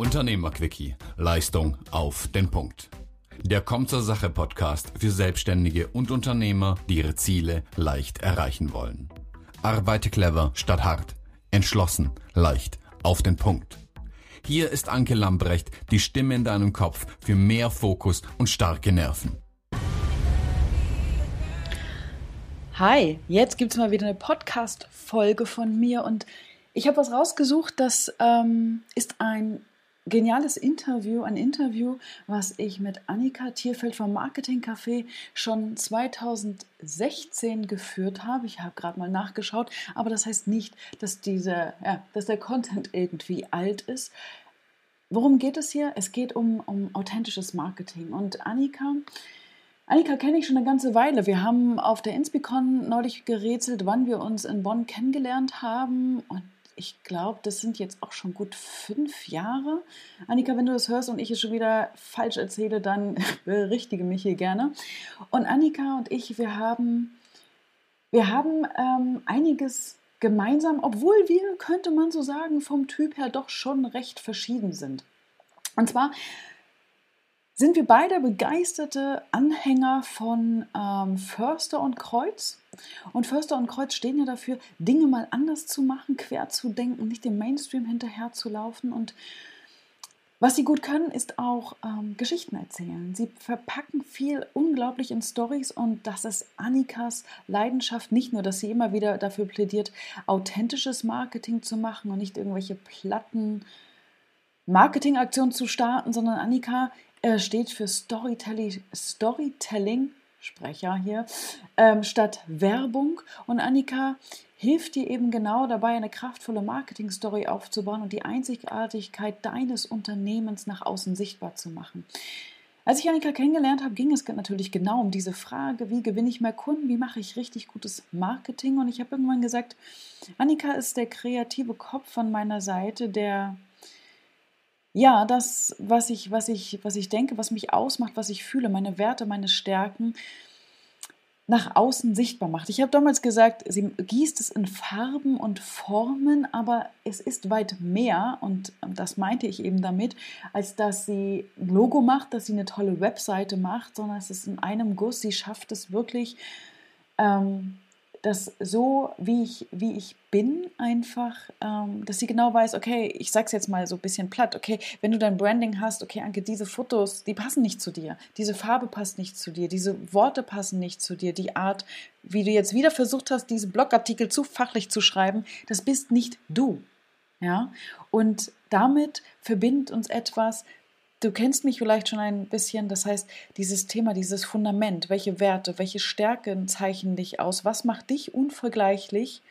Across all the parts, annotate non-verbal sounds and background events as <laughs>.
Unternehmerquickie. Leistung auf den Punkt. Der Kommt zur Sache Podcast für Selbstständige und Unternehmer, die ihre Ziele leicht erreichen wollen. Arbeite clever statt hart. Entschlossen, leicht, auf den Punkt. Hier ist Anke Lambrecht, die Stimme in deinem Kopf für mehr Fokus und starke Nerven. Hi, jetzt gibt es mal wieder eine Podcast-Folge von mir und ich habe was rausgesucht, das ähm, ist ein geniales Interview, ein Interview, was ich mit Annika Tierfeld vom Marketing Café schon 2016 geführt habe. Ich habe gerade mal nachgeschaut, aber das heißt nicht, dass, diese, ja, dass der Content irgendwie alt ist. Worum geht es hier? Es geht um, um authentisches Marketing. Und Annika, Annika kenne ich schon eine ganze Weile. Wir haben auf der Inspicon neulich gerätselt, wann wir uns in Bonn kennengelernt haben. Und ich glaube, das sind jetzt auch schon gut fünf Jahre. Annika, wenn du das hörst und ich es schon wieder falsch erzähle, dann <laughs> berichtige mich hier gerne. Und Annika und ich, wir haben, wir haben ähm, einiges gemeinsam, obwohl wir, könnte man so sagen, vom Typ her doch schon recht verschieden sind. Und zwar sind wir beide begeisterte Anhänger von ähm, Förster und Kreuz. Und Förster und Kreuz stehen ja dafür, Dinge mal anders zu machen, quer zu denken, nicht dem Mainstream hinterher zu laufen. Und was sie gut können, ist auch ähm, Geschichten erzählen. Sie verpacken viel unglaublich in Stories und das ist Annikas Leidenschaft. Nicht nur, dass sie immer wieder dafür plädiert, authentisches Marketing zu machen und nicht irgendwelche platten Marketingaktionen zu starten, sondern Annika er steht für Storytelling, Storytelling Sprecher hier, ähm, statt Werbung. Und Annika hilft dir eben genau dabei, eine kraftvolle Marketing-Story aufzubauen und die Einzigartigkeit deines Unternehmens nach außen sichtbar zu machen. Als ich Annika kennengelernt habe, ging es natürlich genau um diese Frage, wie gewinne ich mehr Kunden, wie mache ich richtig gutes Marketing. Und ich habe irgendwann gesagt, Annika ist der kreative Kopf von meiner Seite, der ja, das, was ich, was ich, was ich denke, was mich ausmacht, was ich fühle, meine Werte, meine Stärken nach außen sichtbar macht. Ich habe damals gesagt, sie gießt es in Farben und Formen, aber es ist weit mehr und das meinte ich eben damit, als dass sie ein Logo macht, dass sie eine tolle Webseite macht, sondern es ist in einem Guss. Sie schafft es wirklich, ähm, dass so, wie ich, wie ich bin, einfach, ähm, dass sie genau weiß, okay, ich sag's jetzt mal so ein bisschen platt, okay, wenn du dein Branding hast, okay, Anke, diese Fotos, die passen nicht zu dir, diese Farbe passt nicht zu dir, diese Worte passen nicht zu dir, die Art, wie du jetzt wieder versucht hast, diese Blogartikel zu fachlich zu schreiben, das bist nicht du. Ja, und damit verbindet uns etwas, Du kennst mich vielleicht schon ein bisschen, das heißt, dieses Thema, dieses Fundament, welche Werte, welche Stärken zeichnen dich aus, was macht dich unvergleichlich?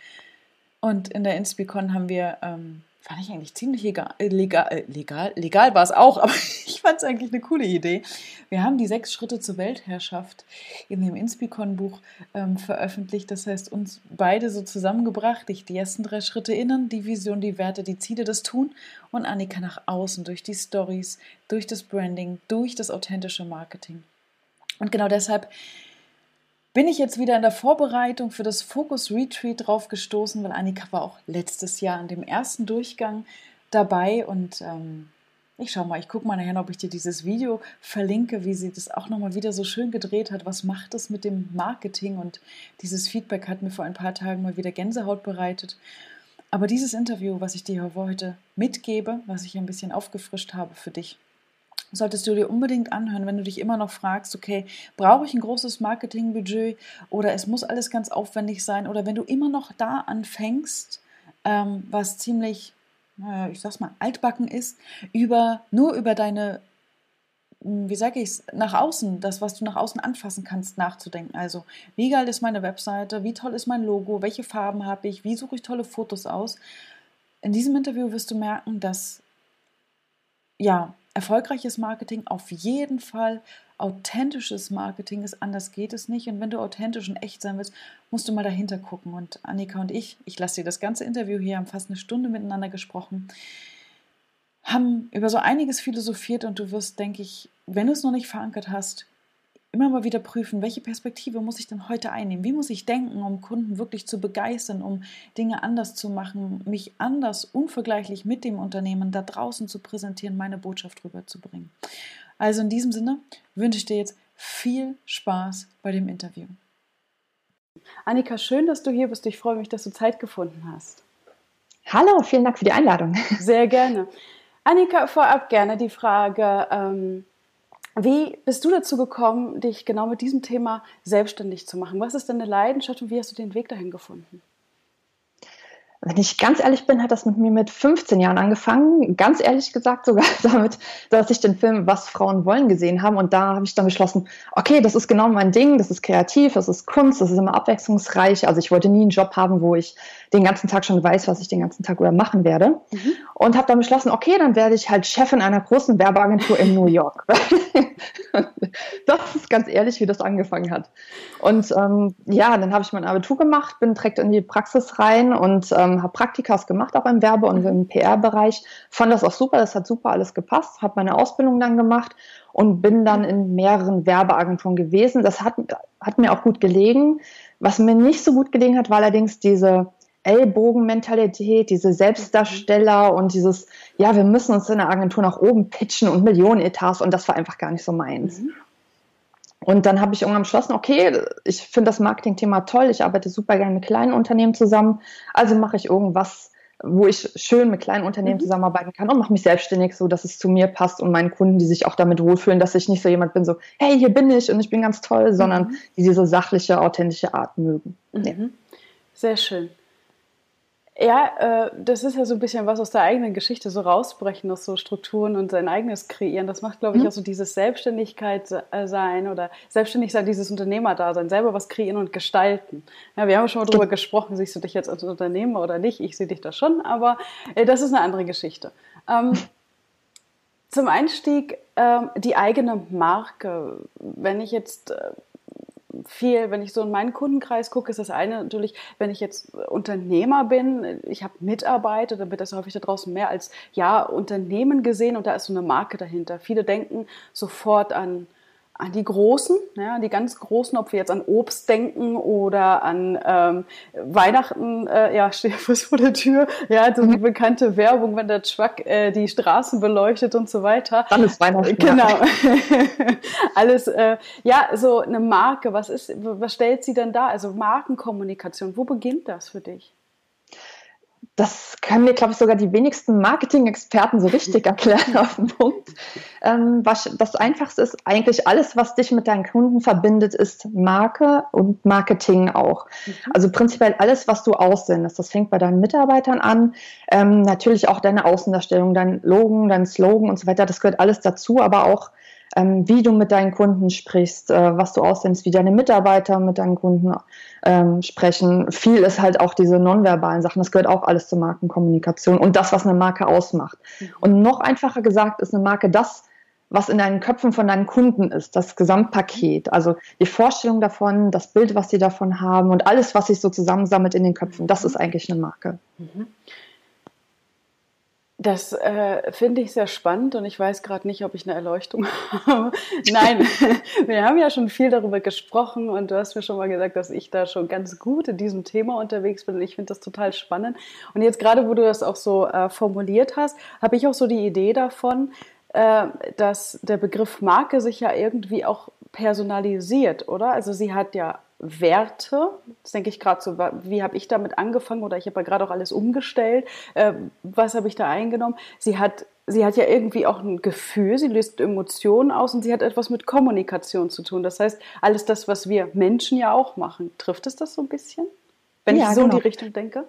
Und in der Inspicon haben wir ähm, fand ich eigentlich ziemlich legal, äh, legal, äh, legal, legal war es auch, <laughs> aber ich fand es eigentlich eine coole Idee. Wir haben die sechs Schritte zur Weltherrschaft in dem Inspicon-Buch ähm, veröffentlicht. Das heißt, uns beide so zusammengebracht. Ich die ersten drei Schritte innen, die Vision, die Werte, die Ziele, das Tun und Annika nach außen durch die Stories, durch das Branding, durch das authentische Marketing. Und genau deshalb bin ich jetzt wieder in der Vorbereitung für das Focus Retreat drauf gestoßen, weil Annika war auch letztes Jahr an dem ersten Durchgang dabei und ähm, ich schau mal, ich gucke mal nachher, ob ich dir dieses Video verlinke, wie sie das auch nochmal wieder so schön gedreht hat. Was macht es mit dem Marketing? Und dieses Feedback hat mir vor ein paar Tagen mal wieder Gänsehaut bereitet. Aber dieses Interview, was ich dir heute mitgebe, was ich ein bisschen aufgefrischt habe für dich, solltest du dir unbedingt anhören, wenn du dich immer noch fragst, okay, brauche ich ein großes Marketingbudget oder es muss alles ganz aufwendig sein oder wenn du immer noch da anfängst, ähm, was ziemlich, äh, ich sag's mal, altbacken ist, über, nur über deine, hm, wie sage ich es, nach außen, das, was du nach außen anfassen kannst, nachzudenken. Also, wie geil ist meine Webseite, wie toll ist mein Logo, welche Farben habe ich, wie suche ich tolle Fotos aus. In diesem Interview wirst du merken, dass ja, erfolgreiches Marketing auf jeden Fall authentisches Marketing ist, anders geht es nicht. Und wenn du authentisch und echt sein willst, musst du mal dahinter gucken. Und Annika und ich, ich lasse dir das ganze Interview hier, haben fast eine Stunde miteinander gesprochen, haben über so einiges philosophiert und du wirst, denke ich, wenn du es noch nicht verankert hast, immer mal wieder prüfen, welche Perspektive muss ich denn heute einnehmen? Wie muss ich denken, um Kunden wirklich zu begeistern, um Dinge anders zu machen, mich anders, unvergleichlich mit dem Unternehmen da draußen zu präsentieren, meine Botschaft rüberzubringen. Also in diesem Sinne wünsche ich dir jetzt viel Spaß bei dem Interview. Annika, schön, dass du hier bist. Ich freue mich, dass du Zeit gefunden hast. Hallo, vielen Dank für die Einladung. Sehr gerne. Annika, vorab gerne die Frage, ähm, wie bist du dazu gekommen, dich genau mit diesem Thema selbstständig zu machen? Was ist deine Leidenschaft und wie hast du den Weg dahin gefunden? Wenn ich ganz ehrlich bin, hat das mit mir mit 15 Jahren angefangen. Ganz ehrlich gesagt sogar <laughs> damit, dass ich den Film Was Frauen wollen gesehen habe. Und da habe ich dann beschlossen, okay, das ist genau mein Ding, das ist kreativ, das ist Kunst, das ist immer abwechslungsreich. Also ich wollte nie einen Job haben, wo ich den ganzen Tag schon weiß, was ich den ganzen Tag über machen werde. Mhm. Und habe dann beschlossen, okay, dann werde ich halt Chefin einer großen Werbeagentur in New York. <laughs> das ist ganz ehrlich, wie das angefangen hat. Und ähm, ja, dann habe ich mein Abitur gemacht, bin direkt in die Praxis rein und ähm, habe Praktikas gemacht, auch im Werbe- und im PR-Bereich. Fand das auch super, das hat super alles gepasst, habe meine Ausbildung dann gemacht und bin dann in mehreren Werbeagenturen gewesen. Das hat, hat mir auch gut gelegen. Was mir nicht so gut gelegen hat, war allerdings diese Ellbogenmentalität, diese Selbstdarsteller und dieses, ja, wir müssen uns in der Agentur nach oben pitchen und Millionenetats und das war einfach gar nicht so meins. Mhm. Und dann habe ich irgendwann beschlossen, okay, ich finde das Marketing-Thema toll, ich arbeite super gerne mit kleinen Unternehmen zusammen, also mache ich irgendwas, wo ich schön mit kleinen Unternehmen mhm. zusammenarbeiten kann und mache mich selbstständig, so dass es zu mir passt und meinen Kunden, die sich auch damit wohlfühlen, dass ich nicht so jemand bin, so, hey, hier bin ich und ich bin ganz toll, sondern mhm. die diese sachliche, authentische Art mögen. Mhm. Ja. Sehr schön. Ja, äh, das ist ja so ein bisschen was aus der eigenen Geschichte, so rausbrechen aus so Strukturen und sein eigenes kreieren. Das macht, glaube ich, mhm. auch so dieses Selbstständigkeit äh, sein oder selbstständig sein, dieses Unternehmerdasein, selber was kreieren und gestalten. Ja, wir haben schon mal darüber gesprochen, siehst du dich jetzt als Unternehmer oder nicht? Ich sehe dich da schon, aber äh, das ist eine andere Geschichte. Ähm, zum Einstieg ähm, die eigene Marke. Wenn ich jetzt äh, viel, wenn ich so in meinen Kundenkreis gucke, ist das eine natürlich, wenn ich jetzt Unternehmer bin, ich habe Mitarbeiter, dann wird das häufig da draußen mehr als ja Unternehmen gesehen und da ist so eine Marke dahinter. Viele denken sofort an an die Großen, ja, die ganz Großen, ob wir jetzt an Obst denken oder an ähm, Weihnachten, äh, ja, <laughs> steht vor der Tür, ja, also die mhm. bekannte Werbung, wenn der Truck äh, die Straßen beleuchtet und so weiter. Dann ist Weihnachten. Genau. <laughs> Alles, äh, ja, so eine Marke, was ist, was stellt sie denn da? Also Markenkommunikation, wo beginnt das für dich? Das können mir, glaube ich, sogar die wenigsten Marketing-Experten so richtig <laughs> erklären auf den Punkt. Ähm, was, das Einfachste ist eigentlich alles, was dich mit deinen Kunden verbindet, ist Marke und Marketing auch. Mhm. Also prinzipiell alles, was du aussendest. Das fängt bei deinen Mitarbeitern an. Ähm, natürlich auch deine Außendarstellung, dein Logo, dein Slogan und so weiter. Das gehört alles dazu, aber auch wie du mit deinen Kunden sprichst, äh, was du aussendest, wie deine Mitarbeiter mit deinen Kunden ähm, sprechen. Viel ist halt auch diese nonverbalen Sachen. Das gehört auch alles zur Markenkommunikation und das, was eine Marke ausmacht. Mhm. Und noch einfacher gesagt ist eine Marke das, was in deinen Köpfen von deinen Kunden ist, das Gesamtpaket. Also die Vorstellung davon, das Bild, was sie davon haben und alles, was sich so zusammensammelt in den Köpfen, das ist eigentlich eine Marke. Mhm. Das äh, finde ich sehr spannend und ich weiß gerade nicht, ob ich eine Erleuchtung <laughs> habe. Nein, <laughs> wir haben ja schon viel darüber gesprochen und du hast mir schon mal gesagt, dass ich da schon ganz gut in diesem Thema unterwegs bin ich finde das total spannend. Und jetzt gerade, wo du das auch so äh, formuliert hast, habe ich auch so die Idee davon, äh, dass der Begriff Marke sich ja irgendwie auch personalisiert, oder? Also sie hat ja Werte. Das denke ich gerade so, wie habe ich damit angefangen oder ich habe ja gerade auch alles umgestellt. Äh, was habe ich da eingenommen? Sie hat, sie hat ja irgendwie auch ein Gefühl, sie löst Emotionen aus und sie hat etwas mit Kommunikation zu tun. Das heißt, alles das, was wir Menschen ja auch machen, trifft es das so ein bisschen? Wenn ja, ich so genau. in die Richtung denke?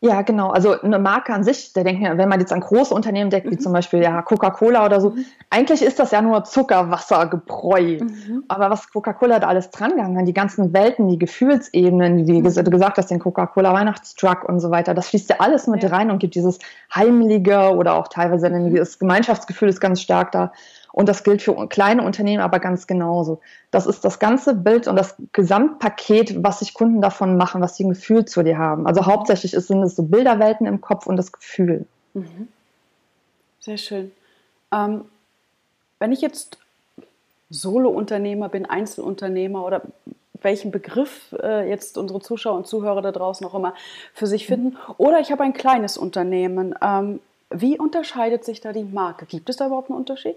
Ja, genau. Also eine Marke an sich, da denken wir, wenn man jetzt an große Unternehmen denkt, wie mhm. zum Beispiel ja Coca-Cola oder so, mhm. eigentlich ist das ja nur Zuckerwassergebräu. Mhm. Aber was Coca-Cola da alles drangegangen, die ganzen Welten, die Gefühlsebenen, wie mhm. du gesagt hast, den Coca-Cola Weihnachtstruck und so weiter, das fließt ja alles mit ja. rein und gibt dieses heimliche oder auch teilweise das Gemeinschaftsgefühl ist ganz stark da. Und das gilt für kleine Unternehmen aber ganz genauso. Das ist das ganze Bild und das Gesamtpaket, was sich Kunden davon machen, was sie ein Gefühl zu dir haben. Also hauptsächlich sind es so Bilderwelten im Kopf und das Gefühl. Mhm. Sehr schön. Ähm, wenn ich jetzt Solo-Unternehmer bin, Einzelunternehmer oder welchen Begriff äh, jetzt unsere Zuschauer und Zuhörer da draußen auch immer für sich finden. Oder ich habe ein kleines Unternehmen. Ähm, wie unterscheidet sich da die Marke? Gibt es da überhaupt einen Unterschied?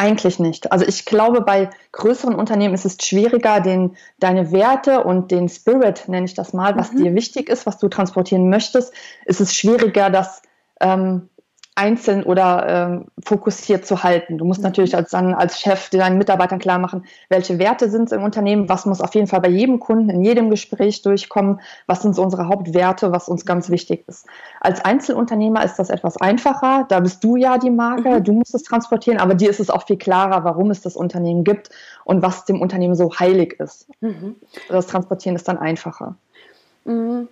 Eigentlich nicht. Also ich glaube, bei größeren Unternehmen ist es schwieriger, den, deine Werte und den Spirit, nenne ich das mal, was mhm. dir wichtig ist, was du transportieren möchtest, ist es schwieriger, das ähm, einzeln oder ähm, fokussiert zu halten. Du musst mhm. natürlich als, dann als Chef deinen Mitarbeitern klar machen, welche Werte sind es im Unternehmen, was muss auf jeden Fall bei jedem Kunden in jedem Gespräch durchkommen, was sind so unsere Hauptwerte, was uns ganz wichtig ist. Als Einzelunternehmer ist das etwas einfacher, da bist du ja die Marke, mhm. du musst es transportieren, aber dir ist es auch viel klarer, warum es das Unternehmen gibt und was dem Unternehmen so heilig ist. Mhm. Das Transportieren ist dann einfacher. Mhm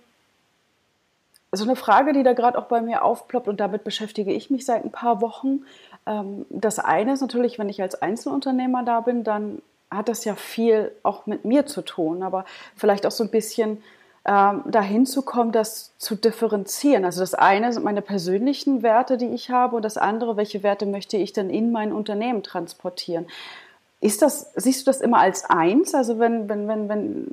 so eine Frage, die da gerade auch bei mir aufploppt und damit beschäftige ich mich seit ein paar Wochen. Ähm, das eine ist natürlich, wenn ich als Einzelunternehmer da bin, dann hat das ja viel auch mit mir zu tun, aber vielleicht auch so ein bisschen ähm, dahin zu kommen, das zu differenzieren. Also das eine sind meine persönlichen Werte, die ich habe, und das andere, welche Werte möchte ich denn in mein Unternehmen transportieren. Ist das, siehst du das immer als eins? Also wenn, wenn, wenn, wenn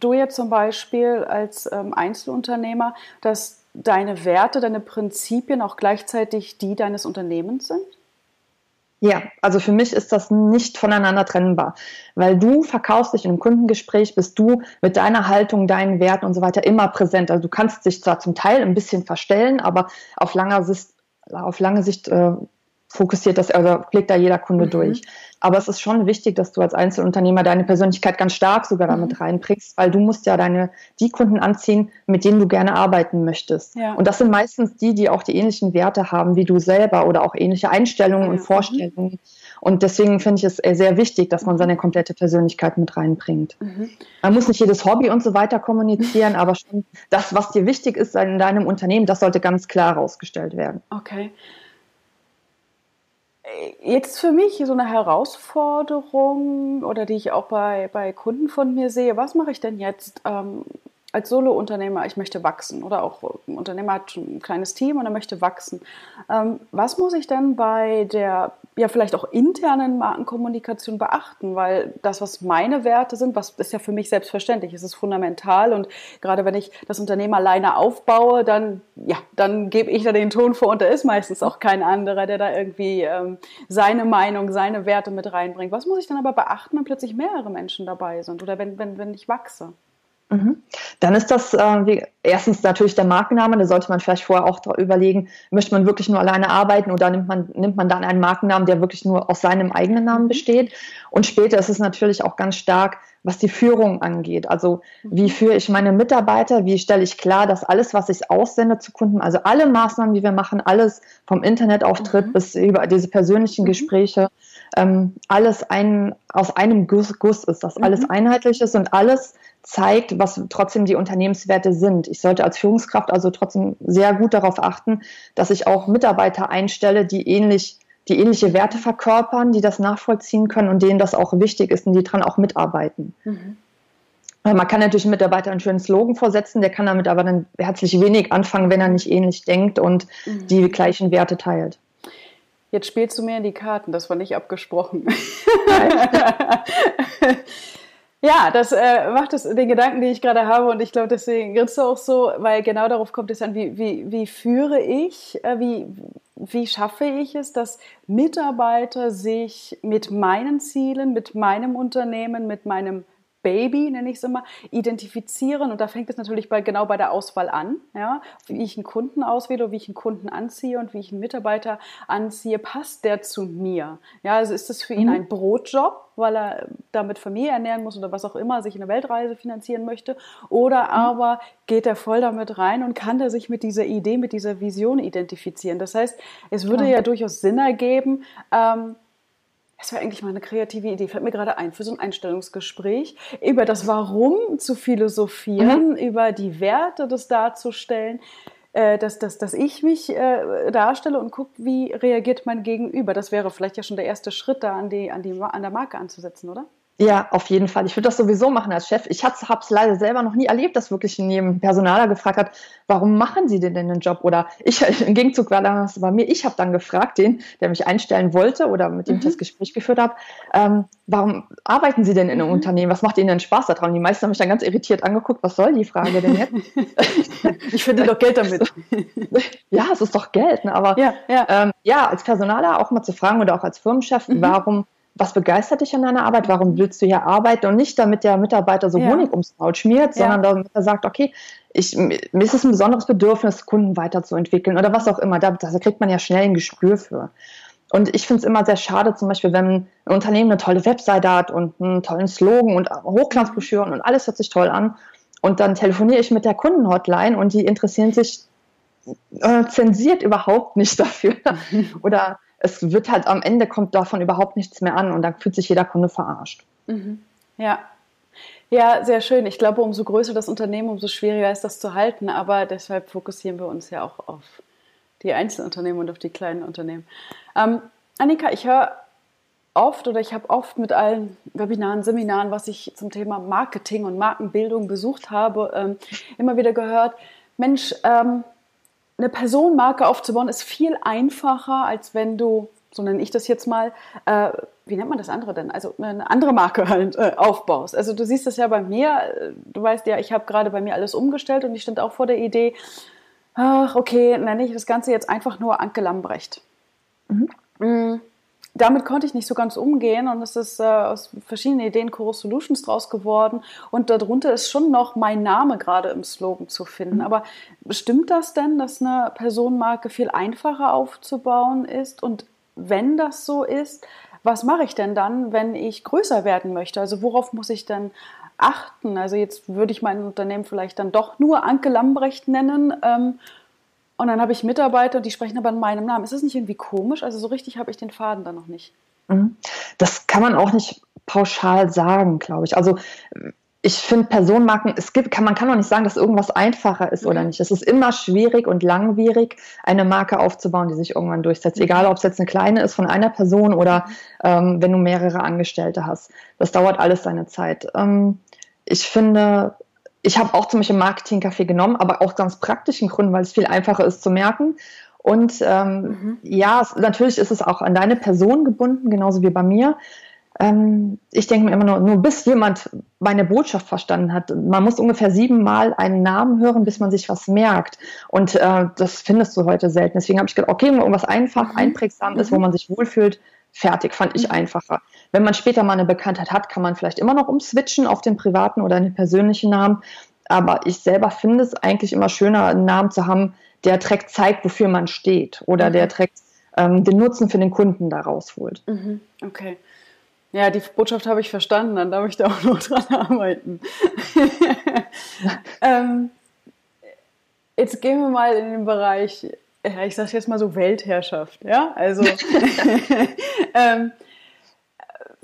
du jetzt zum Beispiel als ähm, Einzelunternehmer, dass deine Werte, deine Prinzipien auch gleichzeitig die deines Unternehmens sind? Ja, also für mich ist das nicht voneinander trennbar, weil du verkaufst dich in einem Kundengespräch, bist du mit deiner Haltung, deinen Werten und so weiter immer präsent. Also du kannst dich zwar zum Teil ein bisschen verstellen, aber auf langer Sicht, auf lange Sicht äh, fokussiert das, also blickt da jeder Kunde mhm. durch. Aber es ist schon wichtig, dass du als Einzelunternehmer deine Persönlichkeit ganz stark sogar damit mhm. reinbringst, weil du musst ja deine, die Kunden anziehen, mit denen du gerne arbeiten möchtest. Ja. Und das sind meistens die, die auch die ähnlichen Werte haben wie du selber oder auch ähnliche Einstellungen ja. und Vorstellungen. Und deswegen finde ich es sehr wichtig, dass man seine komplette Persönlichkeit mit reinbringt. Mhm. Man muss nicht jedes Hobby und so weiter kommunizieren, <laughs> aber schon das, was dir wichtig ist in deinem Unternehmen, das sollte ganz klar herausgestellt werden. Okay jetzt für mich so eine Herausforderung oder die ich auch bei, bei Kunden von mir sehe, was mache ich denn jetzt ähm, als Solo-Unternehmer, ich möchte wachsen oder auch ein Unternehmer hat ein kleines Team und er möchte wachsen. Ähm, was muss ich denn bei der ja vielleicht auch internen Markenkommunikation beachten? Weil das, was meine Werte sind, was ist ja für mich selbstverständlich, es ist fundamental und gerade wenn ich das Unternehmen alleine aufbaue, dann ja, dann gebe ich da den Ton vor und da ist meistens auch kein anderer, der da irgendwie ähm, seine Meinung, seine Werte mit reinbringt. Was muss ich dann aber beachten, wenn plötzlich mehrere Menschen dabei sind oder wenn, wenn, wenn ich wachse? Mhm. Dann ist das äh, wie, erstens natürlich der Markenname, da sollte man vielleicht vorher auch überlegen, möchte man wirklich nur alleine arbeiten oder nimmt man, nimmt man dann einen Markennamen, der wirklich nur aus seinem eigenen Namen mhm. besteht. Und später ist es natürlich auch ganz stark, was die Führung angeht. Also wie mhm. führe ich meine Mitarbeiter, wie stelle ich klar, dass alles, was ich aussende zu Kunden, also alle Maßnahmen, die wir machen, alles vom Internetauftritt mhm. bis über diese persönlichen mhm. Gespräche, ähm, alles ein, aus einem Guss, Guss ist, dass alles mhm. einheitlich ist und alles zeigt, was trotzdem die Unternehmenswerte sind. Ich sollte als Führungskraft also trotzdem sehr gut darauf achten, dass ich auch Mitarbeiter einstelle, die ähnlich die ähnliche Werte verkörpern, die das nachvollziehen können und denen das auch wichtig ist und die dran auch mitarbeiten. Mhm. Man kann natürlich einem Mitarbeiter einen schönen Slogan vorsetzen, der kann damit aber dann herzlich wenig anfangen, wenn er nicht ähnlich denkt und mhm. die gleichen Werte teilt. Jetzt spielst du mir in die Karten, das war nicht abgesprochen. <laughs> Ja, das äh, macht es den Gedanken, die ich gerade habe und ich glaube, deswegen grinst du auch so, weil genau darauf kommt es an, wie, wie, wie führe ich, äh, wie, wie schaffe ich es, dass Mitarbeiter sich mit meinen Zielen, mit meinem Unternehmen, mit meinem Baby, nenne ich es immer, identifizieren. Und da fängt es natürlich bei, genau bei der Auswahl an. Ja? Wie ich einen Kunden auswähle, wie ich einen Kunden anziehe und wie ich einen Mitarbeiter anziehe, passt der zu mir? Ja, also ist das für ihn mhm. ein Brotjob, weil er damit Familie ernähren muss oder was auch immer, sich eine Weltreise finanzieren möchte? Oder mhm. aber geht er voll damit rein und kann er sich mit dieser Idee, mit dieser Vision identifizieren? Das heißt, es würde ja, ja durchaus Sinn ergeben, ähm, das wäre eigentlich mal eine kreative Idee, fällt mir gerade ein, für so ein Einstellungsgespräch, über das Warum zu philosophieren, mhm. über die Werte das darzustellen, äh, dass, dass, dass ich mich äh, darstelle und gucke, wie reagiert mein Gegenüber. Das wäre vielleicht ja schon der erste Schritt, da an, die, an, die, an der Marke anzusetzen, oder? Ja, auf jeden Fall. Ich würde das sowieso machen als Chef. Ich habe es leider selber noch nie erlebt, dass wirklich ein Personaler gefragt hat, warum machen Sie denn den Job? Oder ich <laughs> im Gegenzug war das bei mir, ich habe dann gefragt, den, der mich einstellen wollte oder mit dem mhm. ich das Gespräch geführt habe, ähm, warum arbeiten Sie denn in einem mhm. Unternehmen? Was macht Ihnen denn Spaß daran? Die meisten haben mich dann ganz irritiert angeguckt, was soll die Frage denn jetzt? <laughs> ich finde doch Geld damit. <laughs> ja, es ist doch Geld, ne? aber ja, ja. Ähm, ja, als Personaler auch mal zu fragen oder auch als Firmenchef, mhm. warum was begeistert dich an deiner Arbeit? Warum willst du hier arbeiten? Und nicht damit der Mitarbeiter so ja. Honig ums Maul schmiert, sondern ja. damit er sagt, okay, ich, mir ist es ein besonderes Bedürfnis, Kunden weiterzuentwickeln oder was auch immer. Da, da kriegt man ja schnell ein Gespür für. Und ich finde es immer sehr schade, zum Beispiel, wenn ein Unternehmen eine tolle Webseite hat und einen tollen Slogan und Hochglanzbroschüren und alles hört sich toll an. Und dann telefoniere ich mit der Kundenhotline und die interessieren sich äh, zensiert überhaupt nicht <laughs> dafür. <laughs> Oder es wird halt am Ende kommt davon überhaupt nichts mehr an und dann fühlt sich jeder Kunde verarscht. Mhm. Ja. Ja, sehr schön. Ich glaube, umso größer das Unternehmen, umso schwieriger ist das zu halten. Aber deshalb fokussieren wir uns ja auch auf die Einzelunternehmen und auf die kleinen Unternehmen. Ähm, Annika, ich höre oft oder ich habe oft mit allen Webinaren, Seminaren, was ich zum Thema Marketing und Markenbildung besucht habe, ähm, immer wieder gehört, Mensch, ähm, eine Personenmarke aufzubauen ist viel einfacher, als wenn du, so nenne ich das jetzt mal, äh, wie nennt man das andere denn? Also eine andere Marke halt äh, aufbaust. Also du siehst das ja bei mir, du weißt ja, ich habe gerade bei mir alles umgestellt und ich stand auch vor der Idee, ach okay, nenne ich das Ganze jetzt einfach nur Anke Lambrecht. Mhm. Damit konnte ich nicht so ganz umgehen und es ist äh, aus verschiedenen Ideen Chorus Solutions draus geworden und darunter ist schon noch mein Name gerade im Slogan zu finden. Mhm. Aber stimmt das denn, dass eine Personenmarke viel einfacher aufzubauen ist und wenn das so ist, was mache ich denn dann, wenn ich größer werden möchte? Also worauf muss ich denn achten? Also jetzt würde ich mein Unternehmen vielleicht dann doch nur Anke Lambrecht nennen ähm, und dann habe ich Mitarbeiter, die sprechen aber in meinem Namen. Ist das nicht irgendwie komisch? Also so richtig habe ich den Faden da noch nicht. Mhm. Das kann man auch nicht pauschal sagen, glaube ich. Also ich finde Personenmarken, es gibt, kann, man kann auch nicht sagen, dass irgendwas einfacher ist oder mhm. nicht. Es ist immer schwierig und langwierig, eine Marke aufzubauen, die sich irgendwann durchsetzt. Egal, ob es jetzt eine kleine ist von einer Person oder ähm, wenn du mehrere Angestellte hast. Das dauert alles seine Zeit. Ähm, ich finde, ich habe auch zum Beispiel Marketing-Kaffee genommen, aber auch ganz praktischen Gründen, weil es viel einfacher ist zu merken. Und ähm, mhm. ja, es, natürlich ist es auch an deine Person gebunden, genauso wie bei mir. Ähm, ich denke mir immer nur, nur bis jemand meine Botschaft verstanden hat. Man muss ungefähr siebenmal einen Namen hören, bis man sich was merkt. Und äh, das findest du heute selten. Deswegen habe ich gedacht, okay, wenn irgendwas einfach, mhm. einprägsam ist, wo mhm. man sich wohlfühlt, fertig, fand ich mhm. einfacher. Wenn man später mal eine Bekanntheit hat, kann man vielleicht immer noch umswitchen auf den privaten oder den persönlichen Namen. Aber ich selber finde es eigentlich immer schöner, einen Namen zu haben, der direkt zeigt, wofür man steht oder mhm. der direkt ähm, den Nutzen für den Kunden daraus holt. Mhm. Okay. Ja, die Botschaft habe ich verstanden, dann darf ich da auch noch <laughs> dran arbeiten. <laughs> ähm, jetzt gehen wir mal in den Bereich ich sage jetzt mal so Weltherrschaft, ja, also <laughs> ähm,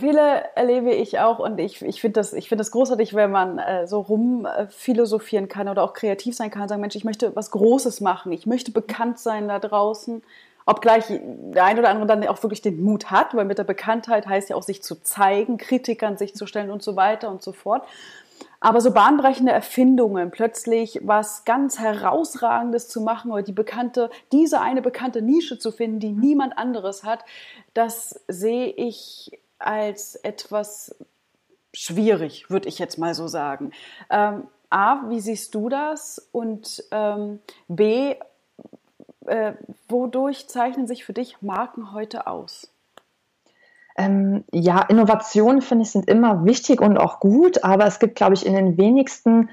viele erlebe ich auch und ich, ich finde das, find das großartig, wenn man äh, so rum äh, kann oder auch kreativ sein kann, sagen, Mensch, ich möchte was Großes machen, ich möchte bekannt sein da draußen, obgleich der ein oder andere dann auch wirklich den Mut hat, weil mit der Bekanntheit heißt ja auch sich zu zeigen, Kritikern sich zu stellen und so weiter und so fort. Aber so bahnbrechende Erfindungen, plötzlich was ganz Herausragendes zu machen oder die bekannte, diese eine bekannte Nische zu finden, die niemand anderes hat, das sehe ich als etwas schwierig, würde ich jetzt mal so sagen. Ähm, A, wie siehst du das? Und ähm, B, äh, wodurch zeichnen sich für dich Marken heute aus? Ähm, ja, Innovationen finde ich sind immer wichtig und auch gut, aber es gibt, glaube ich, in den wenigsten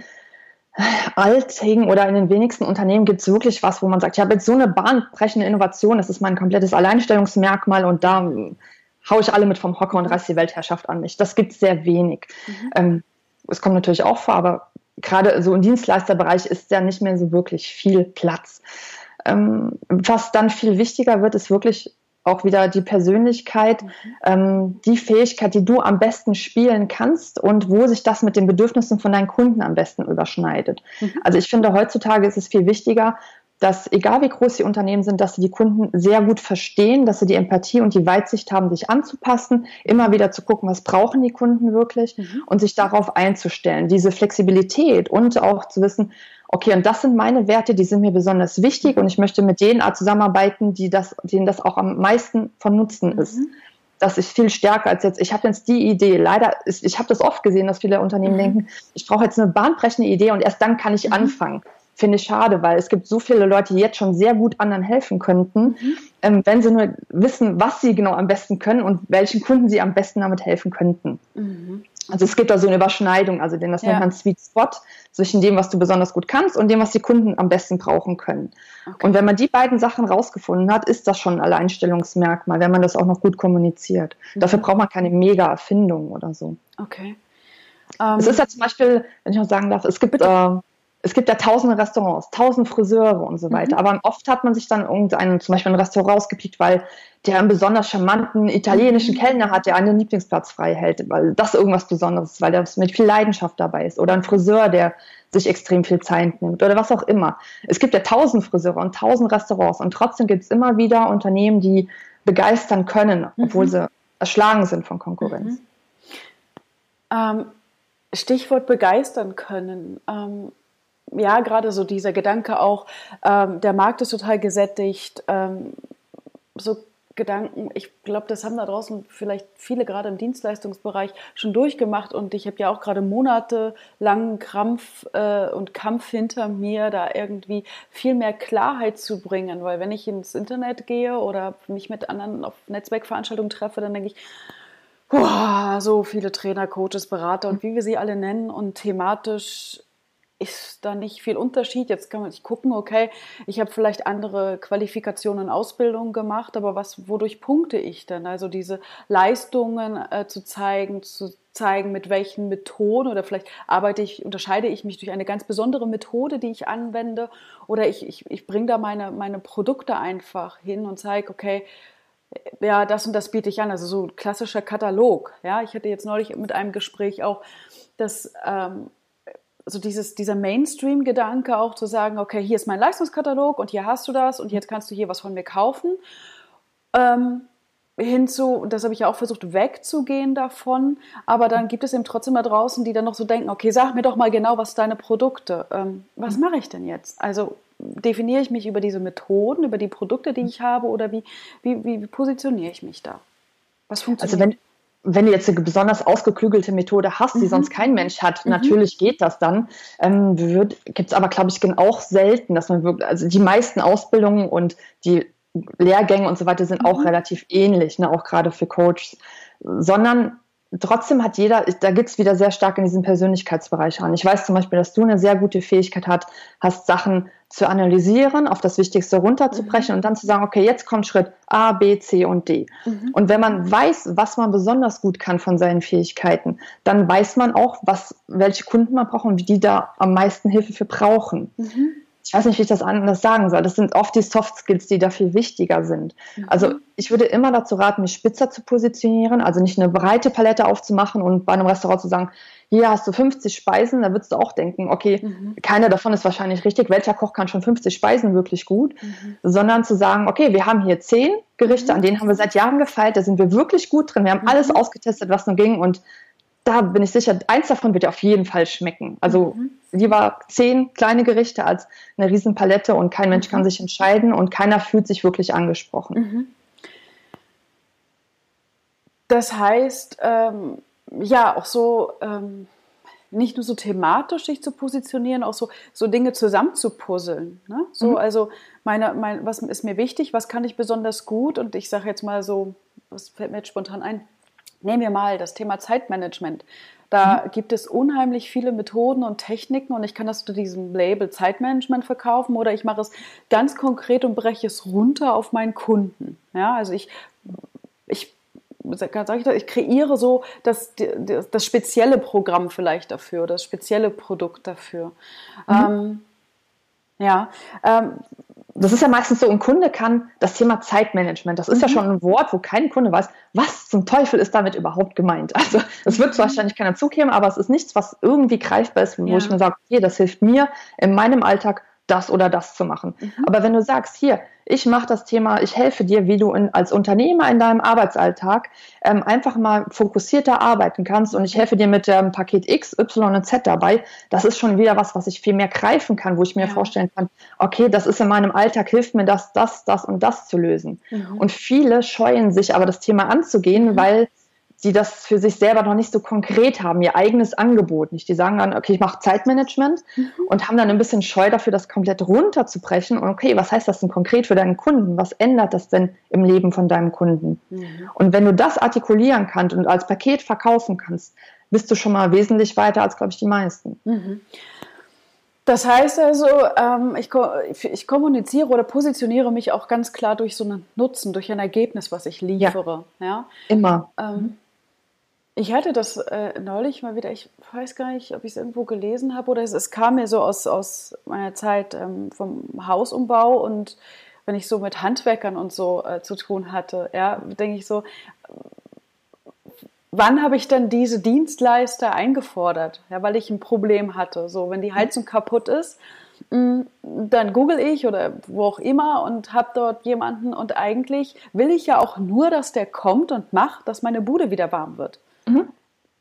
Alltägen oder in den wenigsten Unternehmen gibt es wirklich was, wo man sagt, ich habe jetzt so eine bahnbrechende Innovation, das ist mein komplettes Alleinstellungsmerkmal und da haue ich alle mit vom Hocker und reiße die Weltherrschaft an mich. Das gibt es sehr wenig. Mhm. Ähm, es kommt natürlich auch vor, aber gerade so im Dienstleisterbereich ist ja nicht mehr so wirklich viel Platz. Ähm, was dann viel wichtiger wird, ist wirklich auch wieder die Persönlichkeit, mhm. ähm, die Fähigkeit, die du am besten spielen kannst und wo sich das mit den Bedürfnissen von deinen Kunden am besten überschneidet. Mhm. Also ich finde, heutzutage ist es viel wichtiger, dass egal wie groß die Unternehmen sind, dass sie die Kunden sehr gut verstehen, dass sie die Empathie und die Weitsicht haben, sich anzupassen, immer wieder zu gucken, was brauchen die Kunden wirklich mhm. und sich darauf einzustellen. Diese Flexibilität und auch zu wissen, okay, und das sind meine Werte, die sind mir besonders wichtig und ich möchte mit denen zusammenarbeiten, die das, denen das auch am meisten von Nutzen ist. Mhm. Das ist viel stärker als jetzt, ich habe jetzt die Idee. Leider, ist, ich habe das oft gesehen, dass viele Unternehmen mhm. denken, ich brauche jetzt eine bahnbrechende Idee und erst dann kann ich mhm. anfangen finde ich schade, weil es gibt so viele Leute, die jetzt schon sehr gut anderen helfen könnten, mhm. ähm, wenn sie nur wissen, was sie genau am besten können und welchen Kunden sie am besten damit helfen könnten. Mhm. Also es gibt da so eine Überschneidung, also den das ja. nennt man Sweet Spot zwischen dem, was du besonders gut kannst und dem, was die Kunden am besten brauchen können. Okay. Und wenn man die beiden Sachen rausgefunden hat, ist das schon ein Alleinstellungsmerkmal, wenn man das auch noch gut kommuniziert. Mhm. Dafür braucht man keine Mega-Erfindung oder so. Okay. Um, es ist ja zum Beispiel, wenn ich noch sagen darf, es gibt äh, es gibt ja tausende Restaurants, tausend Friseure und so weiter. Mhm. Aber oft hat man sich dann irgendeinen, zum Beispiel ein Restaurant rausgepickt, weil der einen besonders charmanten italienischen mhm. Kellner hat, der einen Lieblingsplatz frei hält, weil das irgendwas Besonderes ist, weil der mit viel Leidenschaft dabei ist. Oder ein Friseur, der sich extrem viel Zeit nimmt oder was auch immer. Es gibt ja tausend Friseure und tausend Restaurants und trotzdem gibt es immer wieder Unternehmen, die begeistern können, obwohl mhm. sie erschlagen sind von Konkurrenz. Mhm. Ähm, Stichwort begeistern können. Ähm, ja, gerade so dieser Gedanke auch, ähm, der Markt ist total gesättigt, ähm, so Gedanken, ich glaube, das haben da draußen vielleicht viele gerade im Dienstleistungsbereich schon durchgemacht und ich habe ja auch gerade monatelangen Krampf äh, und Kampf hinter mir, da irgendwie viel mehr Klarheit zu bringen, weil wenn ich ins Internet gehe oder mich mit anderen auf Netzwerkveranstaltungen treffe, dann denke ich, boah, so viele Trainer, Coaches, Berater und wie wir sie alle nennen und thematisch ist da nicht viel Unterschied. Jetzt kann man sich gucken, okay, ich habe vielleicht andere Qualifikationen und Ausbildungen gemacht, aber was, wodurch punkte ich denn? Also diese Leistungen äh, zu zeigen, zu zeigen, mit welchen Methoden oder vielleicht arbeite ich, unterscheide ich mich durch eine ganz besondere Methode, die ich anwende oder ich, ich, ich bringe da meine, meine Produkte einfach hin und zeige, okay, ja, das und das biete ich an. Also so ein klassischer Katalog. Ja, ich hatte jetzt neulich mit einem Gespräch auch, dass ähm, so dieses, dieser Mainstream-Gedanke auch zu sagen, okay, hier ist mein Leistungskatalog und hier hast du das und jetzt kannst du hier was von mir kaufen. Ähm, hinzu, und das habe ich ja auch versucht, wegzugehen davon, aber dann gibt es eben trotzdem da draußen, die dann noch so denken, okay, sag mir doch mal genau, was deine Produkte, ähm, was mache ich denn jetzt? Also definiere ich mich über diese Methoden, über die Produkte, die ich habe oder wie, wie, wie positioniere ich mich da? Was funktioniert? Also wenn, wenn du jetzt eine besonders ausgeklügelte Methode hast, die mhm. sonst kein Mensch hat, mhm. natürlich geht das dann. Ähm, Gibt es aber, glaube ich, auch selten, dass man wirklich, also die meisten Ausbildungen und die Lehrgänge und so weiter sind mhm. auch relativ ähnlich, ne, auch gerade für Coaches, sondern trotzdem hat jeder, da geht es wieder sehr stark in diesen Persönlichkeitsbereich an. Ich weiß zum Beispiel, dass du eine sehr gute Fähigkeit hat, hast, Sachen zu analysieren, auf das Wichtigste runterzubrechen mhm. und dann zu sagen, okay, jetzt kommt Schritt A, B, C und D. Mhm. Und wenn man weiß, was man besonders gut kann von seinen Fähigkeiten, dann weiß man auch, was, welche Kunden man braucht und wie die da am meisten Hilfe für brauchen. Mhm ich weiß nicht, wie ich das anders sagen soll. Das sind oft die Soft Skills, die da viel wichtiger sind. Mhm. Also ich würde immer dazu raten, mich spitzer zu positionieren, also nicht eine breite Palette aufzumachen und bei einem Restaurant zu sagen, hier hast du 50 Speisen, da würdest du auch denken, okay, mhm. keiner davon ist wahrscheinlich richtig, welcher Koch kann schon 50 Speisen wirklich gut, mhm. sondern zu sagen, okay, wir haben hier 10 Gerichte, an denen haben wir seit Jahren gefeilt, da sind wir wirklich gut drin, wir haben alles mhm. ausgetestet, was nur ging und da bin ich sicher, eins davon wird dir auf jeden Fall schmecken. Also mhm. lieber zehn kleine Gerichte als eine riesen Palette und kein Mensch mhm. kann sich entscheiden und keiner fühlt sich wirklich angesprochen. Mhm. Das heißt, ähm, ja, auch so ähm, nicht nur so thematisch sich zu positionieren, auch so, so Dinge zusammenzupuzzeln. Ne? So, mhm. also meine, mein, was ist mir wichtig, was kann ich besonders gut und ich sage jetzt mal so, was fällt mir jetzt spontan ein? Nehmen wir mal das Thema Zeitmanagement. Da mhm. gibt es unheimlich viele Methoden und Techniken und ich kann das unter diesem Label Zeitmanagement verkaufen oder ich mache es ganz konkret und breche es runter auf meinen Kunden. Ja, also ich, ich sag ich, ich kreiere so das, das, das, spezielle Programm vielleicht dafür, das spezielle Produkt dafür. Mhm. Ähm, ja, ähm, das ist ja meistens so, ein Kunde kann das Thema Zeitmanagement, das ist mhm. ja schon ein Wort, wo kein Kunde weiß, was zum Teufel ist damit überhaupt gemeint. Also es wird mhm. wahrscheinlich keiner zugeben, aber es ist nichts, was irgendwie greifbar ist, wo ja. ich mir sage, okay, das hilft mir in meinem Alltag das oder das zu machen. Mhm. Aber wenn du sagst, hier, ich mache das Thema, ich helfe dir, wie du in, als Unternehmer in deinem Arbeitsalltag ähm, einfach mal fokussierter arbeiten kannst und ich helfe dir mit dem Paket X, Y und Z dabei, das ist schon wieder was, was ich viel mehr greifen kann, wo ich mir ja. vorstellen kann, okay, das ist in meinem Alltag, hilft mir das, das, das und das zu lösen. Mhm. Und viele scheuen sich aber das Thema anzugehen, mhm. weil die das für sich selber noch nicht so konkret haben, ihr eigenes Angebot nicht. Die sagen dann, okay, ich mache Zeitmanagement mhm. und haben dann ein bisschen Scheu dafür, das komplett runterzubrechen. Und okay, was heißt das denn konkret für deinen Kunden? Was ändert das denn im Leben von deinem Kunden? Mhm. Und wenn du das artikulieren kannst und als Paket verkaufen kannst, bist du schon mal wesentlich weiter als, glaube ich, die meisten. Mhm. Das heißt also, ähm, ich, ich, kommuniziere oder positioniere mich auch ganz klar durch so einen Nutzen, durch ein Ergebnis, was ich liefere. Ja, ja? Immer. Ähm, mhm. Ich hatte das äh, neulich mal wieder, ich weiß gar nicht, ob ich es irgendwo gelesen habe oder es, es, kam mir so aus, aus meiner Zeit ähm, vom Hausumbau und wenn ich so mit Handwerkern und so äh, zu tun hatte, ja, denke ich so, wann habe ich denn diese Dienstleister eingefordert? Ja, weil ich ein Problem hatte. So, wenn die Heizung kaputt ist, mm, dann google ich oder wo auch immer und habe dort jemanden und eigentlich will ich ja auch nur, dass der kommt und macht, dass meine Bude wieder warm wird. Mhm.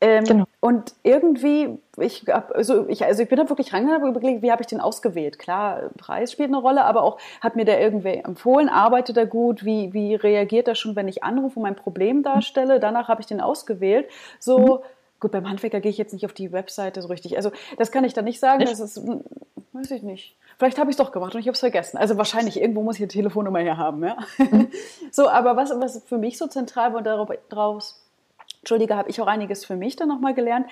Ähm, genau. Und irgendwie, ich, also ich, also ich bin da wirklich rangegangen und überlegt, wie habe ich den ausgewählt? Klar, Preis spielt eine Rolle, aber auch hat mir der irgendwer empfohlen, arbeitet er gut, wie, wie reagiert er schon, wenn ich anrufe und mein Problem darstelle? Danach habe ich den ausgewählt. So, mhm. gut, beim Handwerker gehe ich jetzt nicht auf die Webseite so richtig. Also das kann ich da nicht sagen, nicht? das ist, hm, weiß ich nicht. Vielleicht habe ich es doch gemacht und ich habe es vergessen. Also wahrscheinlich irgendwo muss ich eine Telefonnummer her haben, ja. Mhm. <laughs> so, aber was, was für mich so zentral war daraus Entschuldige, habe ich auch einiges für mich dann nochmal gelernt.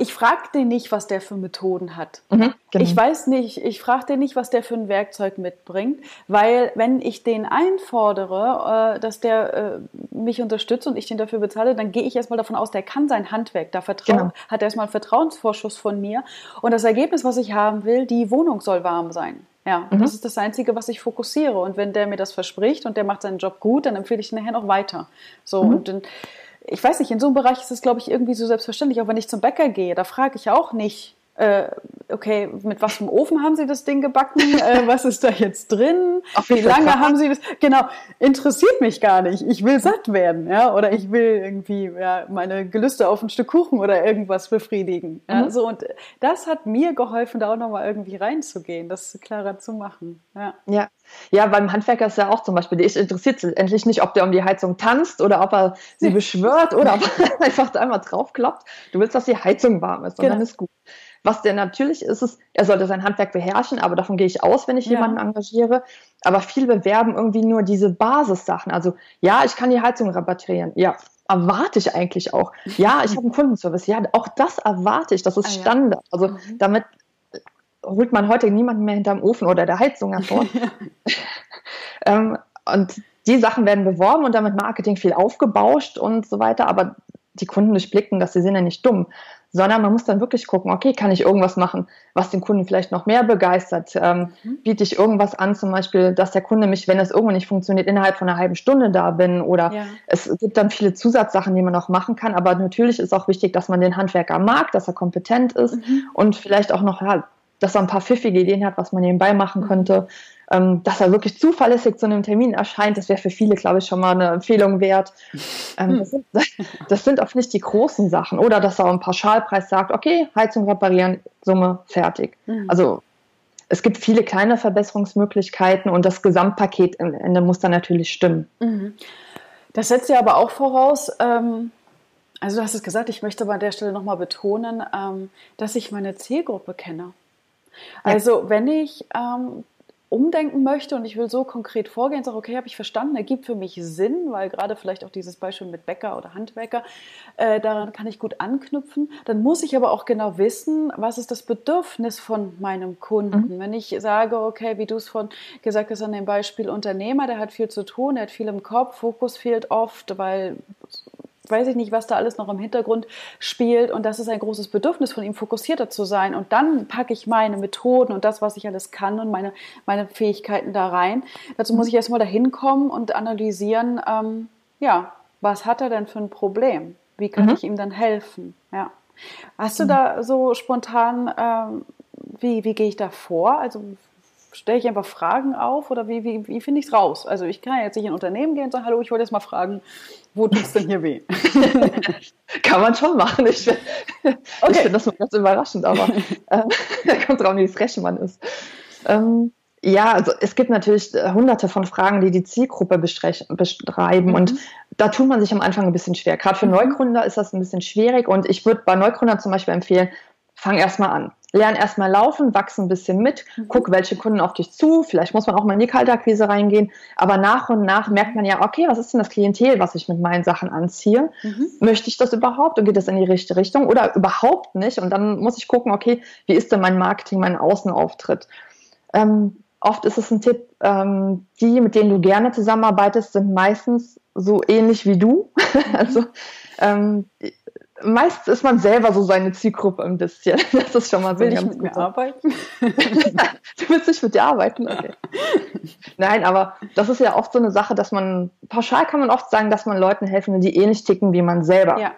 Ich frage den nicht, was der für Methoden hat. Mhm, genau. Ich weiß nicht, ich frage den nicht, was der für ein Werkzeug mitbringt, weil wenn ich den einfordere, äh, dass der äh, mich unterstützt und ich den dafür bezahle, dann gehe ich erstmal davon aus, der kann sein Handwerk, da vertraut, genau. hat erstmal einen Vertrauensvorschuss von mir und das Ergebnis, was ich haben will, die Wohnung soll warm sein. Ja, mhm. das ist das Einzige, was ich fokussiere. Und wenn der mir das verspricht und der macht seinen Job gut, dann empfehle ich ihn nachher noch weiter. So mhm. und dann ich weiß nicht, in so einem Bereich ist es, glaube ich, irgendwie so selbstverständlich. Auch wenn ich zum Bäcker gehe, da frage ich auch nicht, okay, mit was einem Ofen haben Sie das Ding gebacken? Äh, was ist da jetzt drin? Wie lange haben Sie das? Genau, interessiert mich gar nicht. Ich will satt werden, ja, oder ich will irgendwie ja, meine Gelüste auf ein Stück Kuchen oder irgendwas befriedigen. Ja, mhm. so und das hat mir geholfen, da auch nochmal irgendwie reinzugehen, das klarer zu machen. Ja. ja. Ja, beim Handwerker ist ja auch zum Beispiel, ich interessiert endlich nicht, ob der um die Heizung tanzt oder ob er sie beschwört oder ob er <laughs> einfach da einmal draufkloppt. Du willst, dass die Heizung warm ist und genau. dann ist gut. Was der natürlich ist, ist, er sollte sein Handwerk beherrschen, aber davon gehe ich aus, wenn ich ja. jemanden engagiere. Aber viele bewerben irgendwie nur diese Basissachen. Also, ja, ich kann die Heizung reparieren. Ja, erwarte ich eigentlich auch. Ja, ich habe einen Kundenservice. Ja, auch das erwarte ich. Das ist ah, ja. Standard. Also, mhm. damit holt man heute niemanden mehr hinterm Ofen oder der Heizung hervor. <laughs> <laughs> ähm, und die Sachen werden beworben und damit Marketing viel aufgebauscht und so weiter. Aber die Kunden durchblicken dass sie sind ja nicht dumm sondern man muss dann wirklich gucken, okay, kann ich irgendwas machen, was den Kunden vielleicht noch mehr begeistert? Ähm, mhm. Biete ich irgendwas an, zum Beispiel, dass der Kunde mich, wenn es irgendwo nicht funktioniert, innerhalb von einer halben Stunde da bin oder ja. es gibt dann viele Zusatzsachen, die man noch machen kann, aber natürlich ist auch wichtig, dass man den Handwerker mag, dass er kompetent ist mhm. und vielleicht auch noch, ja, dass er ein paar pfiffige Ideen hat, was man nebenbei machen mhm. könnte ähm, dass er wirklich zuverlässig zu einem Termin erscheint, das wäre für viele, glaube ich, schon mal eine Empfehlung wert. Ähm, das, sind, <laughs> das, sind, oft nicht die großen Sachen. Oder dass er einen Pauschalpreis sagt, okay, Heizung reparieren, Summe, fertig. Mhm. Also es gibt viele kleine Verbesserungsmöglichkeiten und das Gesamtpaket am Ende muss dann natürlich stimmen. Mhm. Das setzt ja aber auch voraus, ähm, also du hast es gesagt, ich möchte aber an der Stelle nochmal betonen, ähm, dass ich meine Zielgruppe kenne. Also wenn ich ähm, umdenken möchte und ich will so konkret vorgehen, sage, okay, habe ich verstanden, ergibt für mich Sinn, weil gerade vielleicht auch dieses Beispiel mit Bäcker oder Handwerker, äh, daran kann ich gut anknüpfen. Dann muss ich aber auch genau wissen, was ist das Bedürfnis von meinem Kunden. Mhm. Wenn ich sage, okay, wie du es von gesagt hast an dem Beispiel Unternehmer, der hat viel zu tun, der hat viel im Kopf, Fokus fehlt oft, weil weiß ich nicht, was da alles noch im Hintergrund spielt. Und das ist ein großes Bedürfnis von ihm, fokussierter zu sein. Und dann packe ich meine Methoden und das, was ich alles kann und meine, meine Fähigkeiten da rein. Dazu muss ich erstmal dahin kommen und analysieren, ähm, ja, was hat er denn für ein Problem? Wie kann mhm. ich ihm dann helfen? Ja. Hast du mhm. da so spontan, ähm, wie, wie gehe ich da vor? Also stelle ich einfach Fragen auf oder wie, wie, wie finde ich es raus? Also ich kann ja jetzt nicht in ein Unternehmen gehen und sagen, hallo, ich wollte jetzt mal fragen, wo tut es denn hier weh? <laughs> kann man schon machen. Ich, okay. ich finde das ganz überraschend, aber <laughs> äh, kommt drauf, wie frech man ist. Ähm, ja, also es gibt natürlich äh, hunderte von Fragen, die die Zielgruppe beschreiben mhm. und da tut man sich am Anfang ein bisschen schwer. Gerade für mhm. Neugründer ist das ein bisschen schwierig und ich würde bei Neugründern zum Beispiel empfehlen, fang erstmal an. Lern erstmal laufen, wachs ein bisschen mit, mhm. guck, welche Kunden auf dich zu. Vielleicht muss man auch mal in die Kaltakquise reingehen. Aber nach und nach merkt man ja, okay, was ist denn das Klientel, was ich mit meinen Sachen anziehe? Mhm. Möchte ich das überhaupt und geht das in die richtige Richtung oder überhaupt nicht? Und dann muss ich gucken, okay, wie ist denn mein Marketing, mein Außenauftritt? Ähm, oft ist es ein Tipp, ähm, die, mit denen du gerne zusammenarbeitest, sind meistens so ähnlich wie du. <laughs> Mhm. also ähm, meist ist man selber so seine Zielgruppe ein bisschen. <laughs> Das ist schon mal so Will ich mit mir arbeiten? <laughs> du willst nicht mit dir arbeiten? Okay. Nein, aber das ist ja oft so eine Sache, dass man, pauschal kann man oft sagen, dass man Leuten helfen die ähnlich ticken wie man selber. Ja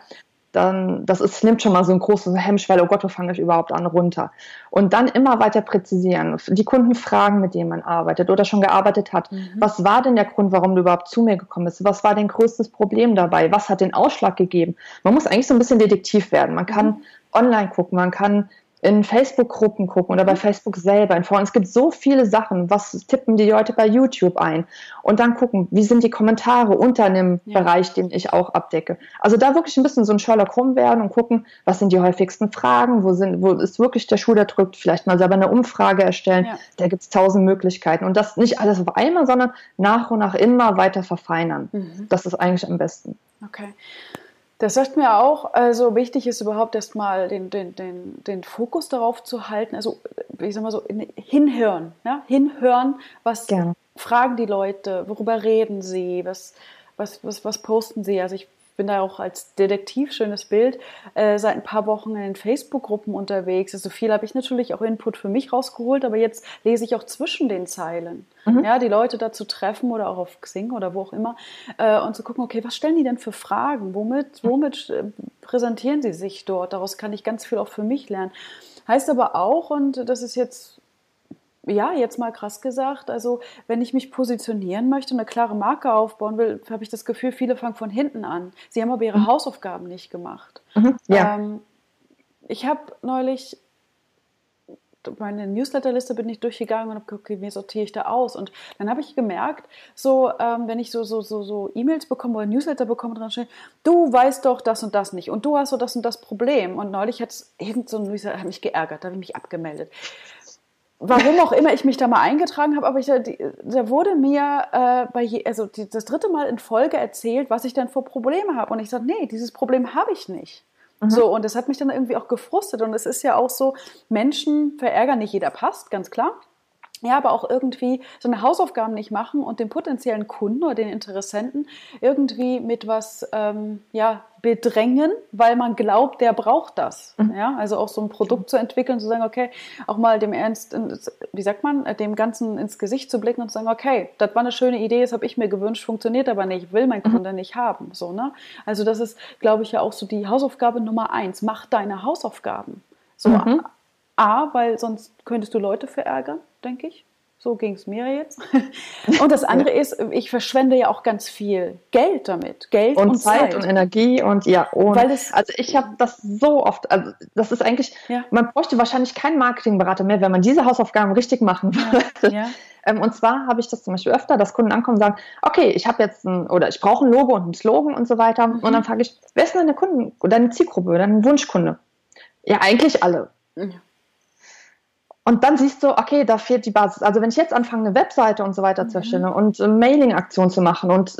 dann das ist, nimmt schon mal so ein großes Hemmschwelle, oh Gott, wo fange ich überhaupt an, runter. Und dann immer weiter präzisieren, die Kunden fragen, mit denen man arbeitet oder schon gearbeitet hat. Mhm. Was war denn der Grund, warum du überhaupt zu mir gekommen bist? Was war dein größtes Problem dabei? Was hat den Ausschlag gegeben? Man muss eigentlich so ein bisschen Detektiv werden. Man kann mhm. online gucken, man kann in Facebook-Gruppen gucken oder bei mhm. Facebook selber in Foren. Es gibt so viele Sachen. Was tippen die Leute bei YouTube ein? Und dann gucken, wie sind die Kommentare unter einem ja. Bereich, den ich auch abdecke. Also da wirklich ein bisschen so ein Sherlock Holmes werden und gucken, was sind die häufigsten Fragen, wo, sind, wo ist wirklich der Schuh, der drückt, vielleicht mal selber eine Umfrage erstellen. Ja. Da gibt es tausend Möglichkeiten. Und das nicht alles auf einmal, sondern nach und nach immer weiter verfeinern. Mhm. Das ist eigentlich am besten. Okay. Das sagt mir auch, also wichtig ist überhaupt erstmal den, den, den, den Fokus darauf zu halten, also ich sag mal so, hinhören, ja? hinhören, was Gerne. fragen die Leute, worüber reden sie, was, was, was, was posten sie. Also ich bin da auch als Detektiv, schönes Bild, äh, seit ein paar Wochen in den Facebook-Gruppen unterwegs. Also viel habe ich natürlich auch Input für mich rausgeholt, aber jetzt lese ich auch zwischen den Zeilen. Mhm. Ja, die Leute da zu treffen oder auch auf Xing oder wo auch immer äh, und zu gucken, okay, was stellen die denn für Fragen? Womit, womit äh, präsentieren sie sich dort? Daraus kann ich ganz viel auch für mich lernen. Heißt aber auch, und das ist jetzt ja, jetzt mal krass gesagt, also wenn ich mich positionieren möchte und eine klare Marke aufbauen will, habe ich das Gefühl, viele fangen von hinten an. Sie haben aber ihre mhm. Hausaufgaben nicht gemacht. Mhm, ja. Ähm, ich habe neulich meine Newsletterliste bin ich durchgegangen und habe geguckt, okay, wie sortiere ich da aus? Und dann habe ich gemerkt, so, ähm, wenn ich so, so, so, so E-Mails bekomme oder Newsletter bekomme, dran steht, du weißt doch das und das nicht und du hast so das und das Problem. Und neulich hat es irgend so ein Newsletter hat mich geärgert, da habe ich mich abgemeldet warum auch immer ich mich da mal eingetragen habe, aber ich, da wurde mir äh, bei je, also die, das dritte Mal in Folge erzählt, was ich denn für Probleme habe. Und ich sagte, nee, dieses Problem habe ich nicht. Mhm. So, und das hat mich dann irgendwie auch gefrustet. Und es ist ja auch so, Menschen verärgern, nicht jeder passt, ganz klar ja, aber auch irgendwie so eine Hausaufgaben nicht machen und den potenziellen Kunden oder den Interessenten irgendwie mit was ähm, ja, bedrängen, weil man glaubt, der braucht das. Mhm. Ja, also auch so ein Produkt zu entwickeln, zu sagen, okay, auch mal dem Ernst, wie sagt man, dem Ganzen ins Gesicht zu blicken und zu sagen, okay, das war eine schöne Idee, das habe ich mir gewünscht, funktioniert aber nicht, will mein mhm. Kunde nicht haben. So, ne? Also das ist, glaube ich, ja auch so die Hausaufgabe Nummer eins. Mach deine Hausaufgaben. So, mhm. A, weil sonst könntest du Leute verärgern, denke ich. So ging es mir jetzt. <laughs> Und das andere ist, ich verschwende ja auch ganz viel Geld damit. Geld und, und Zeit, Zeit, und Energie und ja, und Weil es, also ich habe das so oft, also das ist eigentlich, ja. man bräuchte wahrscheinlich keinen Marketingberater mehr, wenn man diese Hausaufgaben richtig machen würde. Ja. Ja. Ähm, und zwar habe ich das zum Beispiel öfter, dass Kunden ankommen und sagen, okay, ich habe jetzt ein, oder ich brauche ein Logo und ein Slogan und so weiter. Mhm. Und dann frage ich, wer ist denn deine Kunden, deine Zielgruppe, dein Wunschkunde? Ja, eigentlich alle. Ja. Und dann siehst du, okay, da fehlt die Basis. Also wenn ich jetzt anfange, eine Webseite und so weiter zu mhm. erstellen und Mailing-Aktionen zu machen und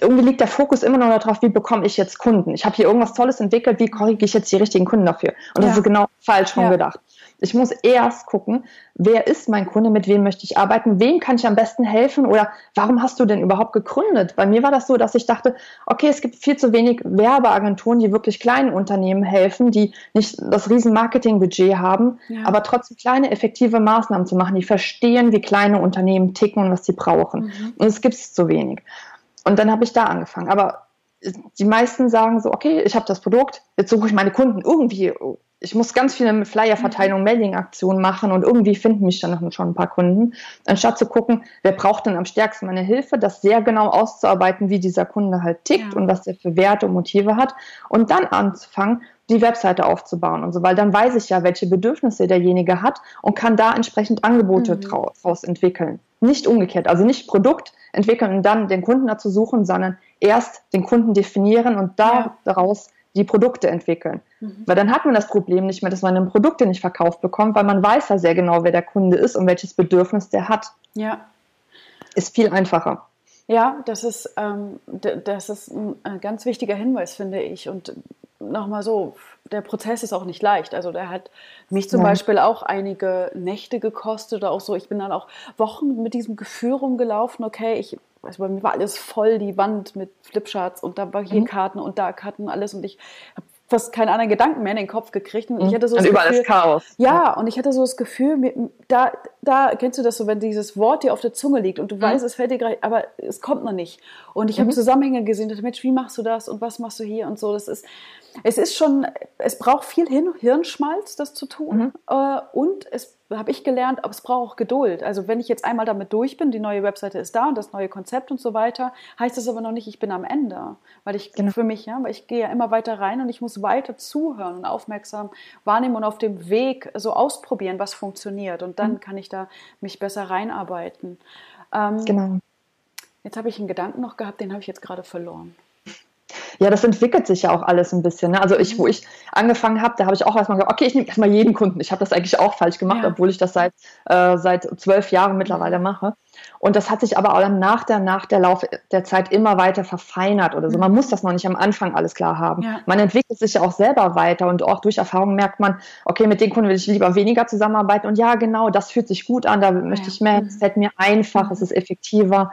irgendwie liegt der Fokus immer noch darauf, wie bekomme ich jetzt Kunden? Ich habe hier irgendwas Tolles entwickelt, wie kriege ich jetzt die richtigen Kunden dafür? Und ja. das ist genau falsch rum ja. gedacht. Ich muss erst gucken, wer ist mein Kunde, mit wem möchte ich arbeiten, wem kann ich am besten helfen oder warum hast du denn überhaupt gegründet? Bei mir war das so, dass ich dachte, okay, es gibt viel zu wenig Werbeagenturen, die wirklich kleinen Unternehmen helfen, die nicht das riesen Marketingbudget haben, ja. aber trotzdem kleine, effektive Maßnahmen zu machen, die verstehen, wie kleine Unternehmen ticken und was sie brauchen. Mhm. Und es gibt es zu wenig. Und dann habe ich da angefangen. Aber die meisten sagen so, okay, ich habe das Produkt, jetzt suche ich meine Kunden irgendwie ich muss ganz viele Flyer-Verteilung, mhm. Mailing-Aktionen machen und irgendwie finden mich dann schon ein paar Kunden, anstatt zu gucken, wer braucht denn am stärksten meine Hilfe, das sehr genau auszuarbeiten, wie dieser Kunde halt tickt ja. und was der für Werte und Motive hat und dann anzufangen, die Webseite aufzubauen und so, weil dann weiß ich ja, welche Bedürfnisse derjenige hat und kann da entsprechend Angebote mhm. draus entwickeln. Nicht umgekehrt, also nicht Produkt entwickeln und dann den Kunden dazu suchen, sondern erst den Kunden definieren und da ja. Die Produkte entwickeln. Mhm. Weil dann hat man das Problem nicht mehr, dass man Produkte nicht verkauft bekommt, weil man weiß ja sehr genau, wer der Kunde ist und welches Bedürfnis der hat. Ja. Ist viel einfacher. Ja, das ist, ähm, das ist ein ganz wichtiger Hinweis, finde ich. Und nochmal so, der Prozess ist auch nicht leicht. Also der hat mich zum Nein. Beispiel auch einige Nächte gekostet oder auch so. Ich bin dann auch Wochen mit diesem Gefühl rumgelaufen, okay, ich also bei mir war alles voll, die Wand mit Flipcharts und da war hier mhm. Karten und da Karten, alles und ich habe fast keinen anderen Gedanken mehr in den Kopf gekriegt. Und ich mhm. hatte so und überall Gefühl, ist Chaos. Ja, und ich hatte so das Gefühl, da, da kennst du das so, wenn dieses Wort dir auf der Zunge liegt und du mhm. weißt, es fällt dir gleich, aber es kommt noch nicht. Und ich mhm. habe Zusammenhänge gesehen, dachte, Mensch, wie machst du das und was machst du hier und so. Das ist, es ist schon, es braucht viel Hirnschmalz, das zu tun. Mhm. Äh, und es habe ich gelernt, aber es braucht auch Geduld. Also wenn ich jetzt einmal damit durch bin, die neue Webseite ist da und das neue Konzept und so weiter, heißt das aber noch nicht, ich bin am Ende. Weil ich genau. für mich, ja, weil ich gehe ja immer weiter rein und ich muss weiter zuhören und aufmerksam wahrnehmen und auf dem Weg so ausprobieren, was funktioniert. Und dann mhm. kann ich da mich besser reinarbeiten. Ähm, genau. Jetzt habe ich einen Gedanken noch gehabt, den habe ich jetzt gerade verloren. Ja, das entwickelt sich ja auch alles ein bisschen. Ne? Also ich, wo mhm. ich angefangen habe, da habe ich auch erstmal gesagt, okay, ich nehme erstmal jeden Kunden. Ich habe das eigentlich auch falsch gemacht, ja. obwohl ich das seit, äh, seit zwölf Jahren mittlerweile mhm. mache. Und das hat sich aber auch nach der, nach der Lauf der Zeit immer weiter verfeinert oder so. Man mhm. muss das noch nicht am Anfang alles klar haben. Ja. Man entwickelt sich ja auch selber weiter und auch durch Erfahrung merkt man, okay, mit den Kunden will ich lieber weniger zusammenarbeiten und ja, genau, das fühlt sich gut an, da möchte ich mehr, es fällt mir einfach, es ist effektiver.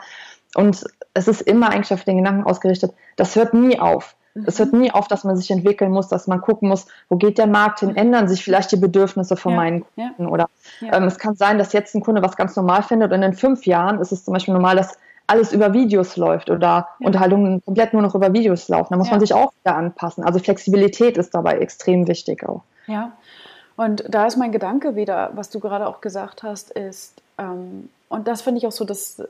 Und es ist immer eigentlich auf den Gedanken ausgerichtet, das hört nie auf. Es hört mhm. nie auf, dass man sich entwickeln muss, dass man gucken muss, wo geht der Markt hin, ändern sich vielleicht die Bedürfnisse von ja, meinen Kunden. Ja. Oder ja. ähm, es kann sein, dass jetzt ein Kunde was ganz normal findet und in fünf Jahren ist es zum Beispiel normal, dass alles über Videos läuft oder Unterhaltungen komplett nur noch über Videos laufen. Da muss man sich auch wieder anpassen. Also Flexibilität ist dabei extrem wichtig auch. Ja, und da ist mein Gedanke wieder, was du gerade auch gesagt hast, ist, ähm, und das finde ich auch so, das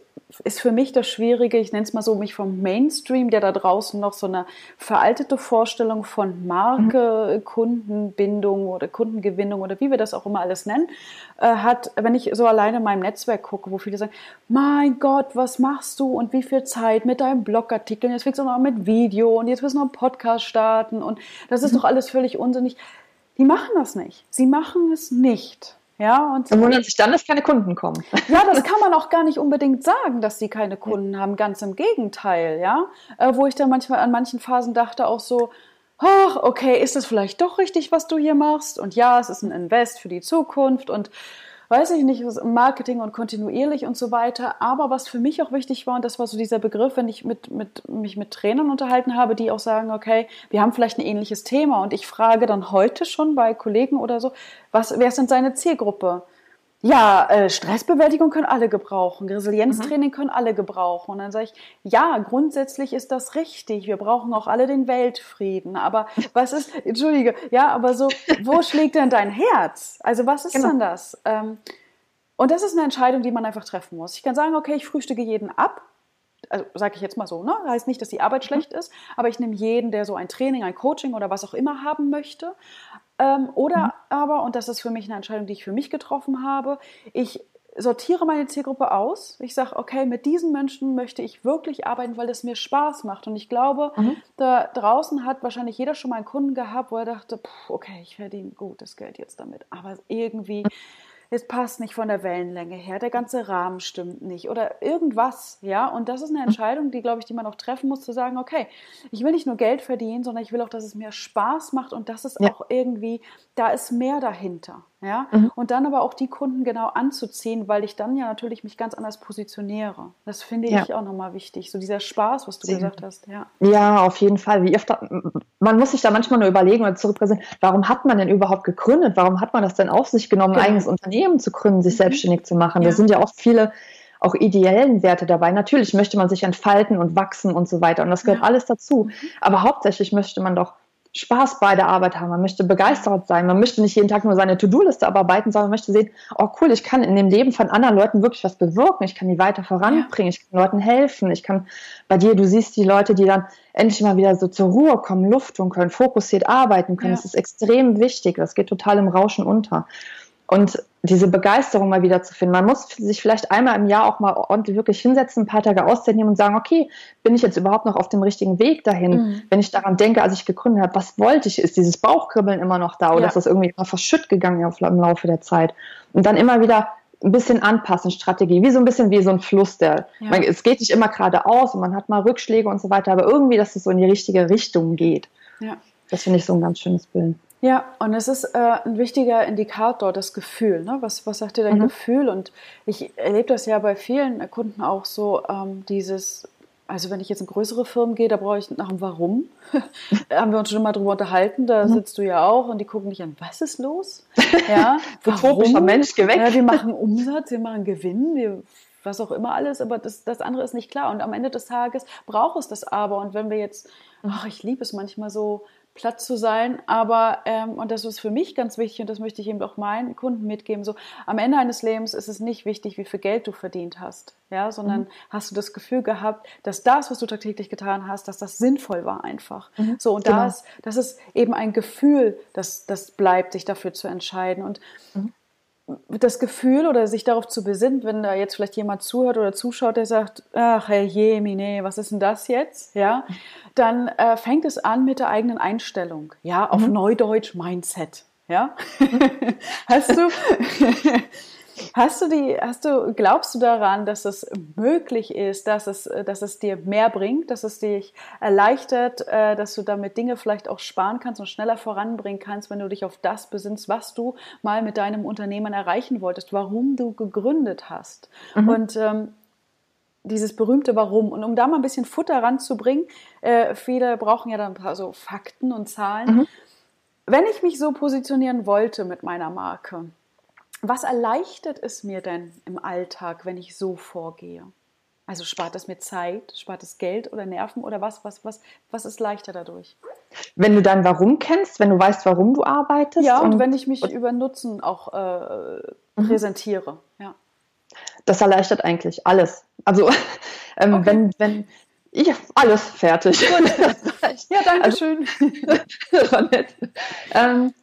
ist für mich das Schwierige, ich nenne es mal so, mich vom Mainstream, der da draußen noch so eine veraltete Vorstellung von Marke, mhm. Kundenbindung oder Kundengewinnung oder wie wir das auch immer alles nennen, äh, hat, wenn ich so alleine in meinem Netzwerk gucke, wo viele sagen, mein Gott, was machst du und wie viel Zeit mit deinem Blogartikel, jetzt fängst du noch mit Video und jetzt willst du noch einen Podcast starten und das ist mhm. doch alles völlig unsinnig. Die machen das nicht. Sie machen es nicht. Ja, und Dann wundern sich dann, dass keine Kunden kommen. <laughs> Ja, das kann man auch gar nicht unbedingt sagen, dass sie keine Kunden haben. Ganz im Gegenteil, ja. Äh, wo ich dann manchmal an manchen Phasen dachte auch so, ach, okay, ist das vielleicht doch richtig, was du hier machst? Und ja, es ist ein Invest für die Zukunft und weiß ich nicht, Marketing und kontinuierlich und so weiter. Aber was für mich auch wichtig war, und das war so dieser Begriff, wenn ich mit, mit, mich mit Trainern unterhalten habe, die auch sagen, okay, wir haben vielleicht ein ähnliches Thema und ich frage dann heute schon bei Kollegen oder so, was, wer ist denn seine Zielgruppe? Ja, äh, Stressbewältigung können alle gebrauchen, Resilienztraining mhm. können alle gebrauchen. Und dann sage ich, ja, grundsätzlich ist das richtig. Wir brauchen auch alle den Weltfrieden. Aber <laughs> was ist, entschuldige, ja, aber so, wo <laughs> schlägt denn dein Herz? Also was ist genau. denn das? Ähm, und das ist eine Entscheidung, die man einfach treffen muss. Ich kann sagen, okay, ich frühstücke jeden ab. Also sage ich jetzt mal so, ne? Heißt nicht, dass die Arbeit mhm. schlecht ist, aber ich nehme jeden, der so ein Training, ein Coaching oder was auch immer haben möchte. Ähm, oder mhm. aber, und das ist für mich eine Entscheidung, die ich für mich getroffen habe, ich sortiere meine Zielgruppe aus. Ich sage, okay, mit diesen Menschen möchte ich wirklich arbeiten, weil das mir Spaß macht. Und ich glaube, mhm. da draußen hat wahrscheinlich jeder schon mal einen Kunden gehabt, wo er dachte, pff, okay, ich verdiene gutes Geld jetzt damit. Aber irgendwie es passt nicht von der Wellenlänge her, der ganze Rahmen stimmt nicht oder irgendwas, ja. Und das ist eine Entscheidung, die, glaube ich, die man auch treffen muss, zu sagen, okay, ich will nicht nur Geld verdienen, sondern ich will auch, dass es mir Spaß macht und dass es ja. auch irgendwie, da ist mehr dahinter. Ja? Mhm. Und dann aber auch die Kunden genau anzuziehen, weil ich dann ja natürlich mich ganz anders positioniere. Das finde ja. ich auch nochmal wichtig. So dieser Spaß, was du Sehr. gesagt hast. Ja. ja, auf jeden Fall. Wie öfter, man muss sich da manchmal nur überlegen oder zurückpräsentieren, warum hat man denn überhaupt gegründet? Warum hat man das denn auf sich genommen, genau. ein eigenes Unternehmen zu gründen, sich mhm. selbstständig zu machen? Ja. Da sind ja auch viele auch ideellen Werte dabei. Natürlich möchte man sich entfalten und wachsen und so weiter. Und das gehört alles dazu. Mhm. Aber hauptsächlich möchte man doch Spaß bei der Arbeit haben, man möchte begeistert sein, man möchte nicht jeden Tag nur seine To-Do-Liste abarbeiten, sondern man möchte sehen, oh cool, ich kann in dem Leben von anderen Leuten wirklich was bewirken, ich kann die weiter voranbringen, ich kann Leuten helfen, ich kann bei dir, du siehst die Leute, die dann endlich mal wieder so zur Ruhe kommen, Luft tun können, fokussiert arbeiten können, ja. das ist extrem wichtig, das geht total im Rauschen unter. Und diese Begeisterung mal wieder zu finden. Man muss sich vielleicht einmal im Jahr auch mal ordentlich wirklich hinsetzen, ein paar Tage Auszeit nehmen und sagen, okay, bin ich jetzt überhaupt noch auf dem richtigen Weg dahin? Mhm. Wenn ich daran denke, als ich gegründet habe, was wollte ich? Ist dieses Bauchkribbeln immer noch da oder ja. ist das irgendwie immer verschütt gegangen im Laufe der Zeit? Und dann immer wieder ein bisschen anpassen, Strategie, wie so ein bisschen wie so ein Fluss, der, ja. man, es geht nicht immer geradeaus und man hat mal Rückschläge und so weiter, aber irgendwie, dass es so in die richtige Richtung geht. Ja. Das finde ich so ein ganz schönes Bild. Ja, und es ist äh, ein wichtiger Indikator, das Gefühl. Ne? Was, was sagt dir dein mhm. Gefühl? Und ich erlebe das ja bei vielen Kunden auch so, ähm, dieses, also wenn ich jetzt in größere Firmen gehe, da brauche ich nach dem Warum. <laughs> da haben wir uns schon mal drüber unterhalten, da mhm. sitzt du ja auch und die gucken dich an, was ist los? <laughs> Ja, warum? Mensch, geh weg. Ja, wir machen <laughs> Umsatz, wir machen Gewinn, wir was auch immer alles, aber das, das andere ist nicht klar. Und am Ende des Tages braucht es das aber. Und wenn wir jetzt, ach, ich liebe es manchmal so, platt zu sein. Aber, ähm, und das ist für mich ganz wichtig und das möchte ich eben auch meinen Kunden mitgeben, so am Ende eines Lebens ist es nicht wichtig, wie viel Geld du verdient hast, ja, sondern mhm. hast du das Gefühl gehabt, dass das, was du tagtäglich getan hast, dass das sinnvoll war einfach. Mhm. So, und genau. das, das ist eben ein Gefühl, das, das bleibt, sich dafür zu entscheiden. Und mhm das Gefühl oder sich darauf zu besinnen, wenn da jetzt vielleicht jemand zuhört oder zuschaut, der sagt, ach Herr Jemine, was ist denn das jetzt? Ja, dann äh, fängt es an mit der eigenen Einstellung, ja, auf mhm. Neudeutsch Mindset, ja. <laughs> hast du, <laughs> hast du die, hast du, glaubst du daran, dass es möglich ist, dass es, dass es dir mehr bringt, dass es dich erleichtert, äh, dass du damit Dinge vielleicht auch sparen kannst und schneller voranbringen kannst, wenn du dich auf das besinnst, was du mal mit deinem Unternehmen erreichen wolltest, warum du gegründet hast. Mhm. Und ähm, dieses berühmte Warum. Und um da mal ein bisschen Futter ranzubringen, äh, viele brauchen ja dann ein paar so Fakten und Zahlen. Mhm. Wenn ich mich so positionieren wollte mit meiner Marke, was erleichtert es mir denn im Alltag, wenn ich so vorgehe? Also spart es mir Zeit, spart es Geld oder Nerven oder was, was, was, was ist leichter dadurch? Wenn du dein Warum kennst, wenn du weißt, warum du arbeitest. Ja, und, und wenn ich mich über Nutzen auch äh, mhm. präsentiere. Ja das erleichtert eigentlich alles. Also <laughs> ähm, okay. wenn, wenn ich alles fertig. <laughs> ja, danke also, schön. <laughs> das war nett. Ähm,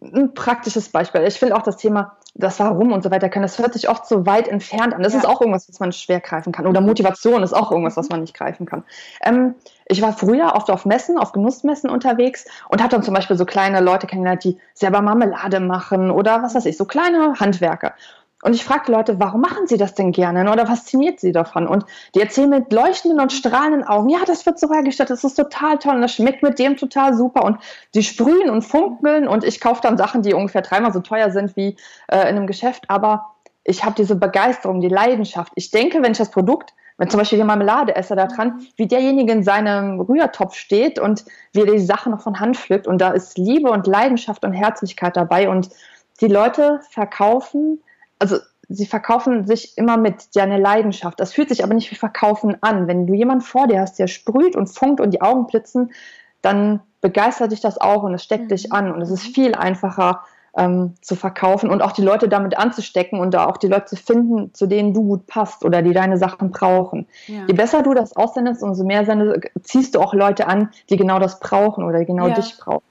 ein praktisches Beispiel. Ich finde auch das Thema, das Warum und so weiter können, das hört sich oft so weit entfernt an. Das ja. ist auch irgendwas, was man schwer greifen kann. Oder Motivation ist auch irgendwas, was man nicht greifen kann. Ähm, ich war früher oft auf Messen, auf Genussmessen unterwegs und habe dann zum Beispiel so kleine Leute kennengelernt, die selber Marmelade machen oder was weiß ich, so kleine Handwerker. Und ich frage Leute, warum machen sie das denn gerne oder fasziniert sie davon? Und die erzählen mit leuchtenden und strahlenden Augen, ja, das wird so hergestellt, das ist total toll und das schmeckt mit dem total super. Und sie sprühen und funkeln und ich kaufe dann Sachen, die ungefähr dreimal so teuer sind wie äh, in einem Geschäft. Aber ich habe diese Begeisterung, die Leidenschaft. Ich denke, wenn ich das Produkt, wenn zum Beispiel die Marmelade esse da dran, wie derjenige in seinem Rührtopf steht und wie er die Sachen noch von Hand pflückt und da ist Liebe und Leidenschaft und Herzlichkeit dabei und die Leute verkaufen also sie verkaufen sich immer mit ja eine Leidenschaft. Das fühlt sich aber nicht wie Verkaufen an. Wenn du jemanden vor dir hast, der sprüht und funkt und die Augen blitzen, dann begeistert dich das auch und es steckt mhm. dich an und es ist viel einfacher ähm, zu verkaufen und auch die Leute damit anzustecken und da auch die Leute zu finden, zu denen du gut passt oder die deine Sachen brauchen. Ja. Je besser du das aussendest, umso mehr ziehst du auch Leute an, die genau das brauchen oder genau ja. dich brauchen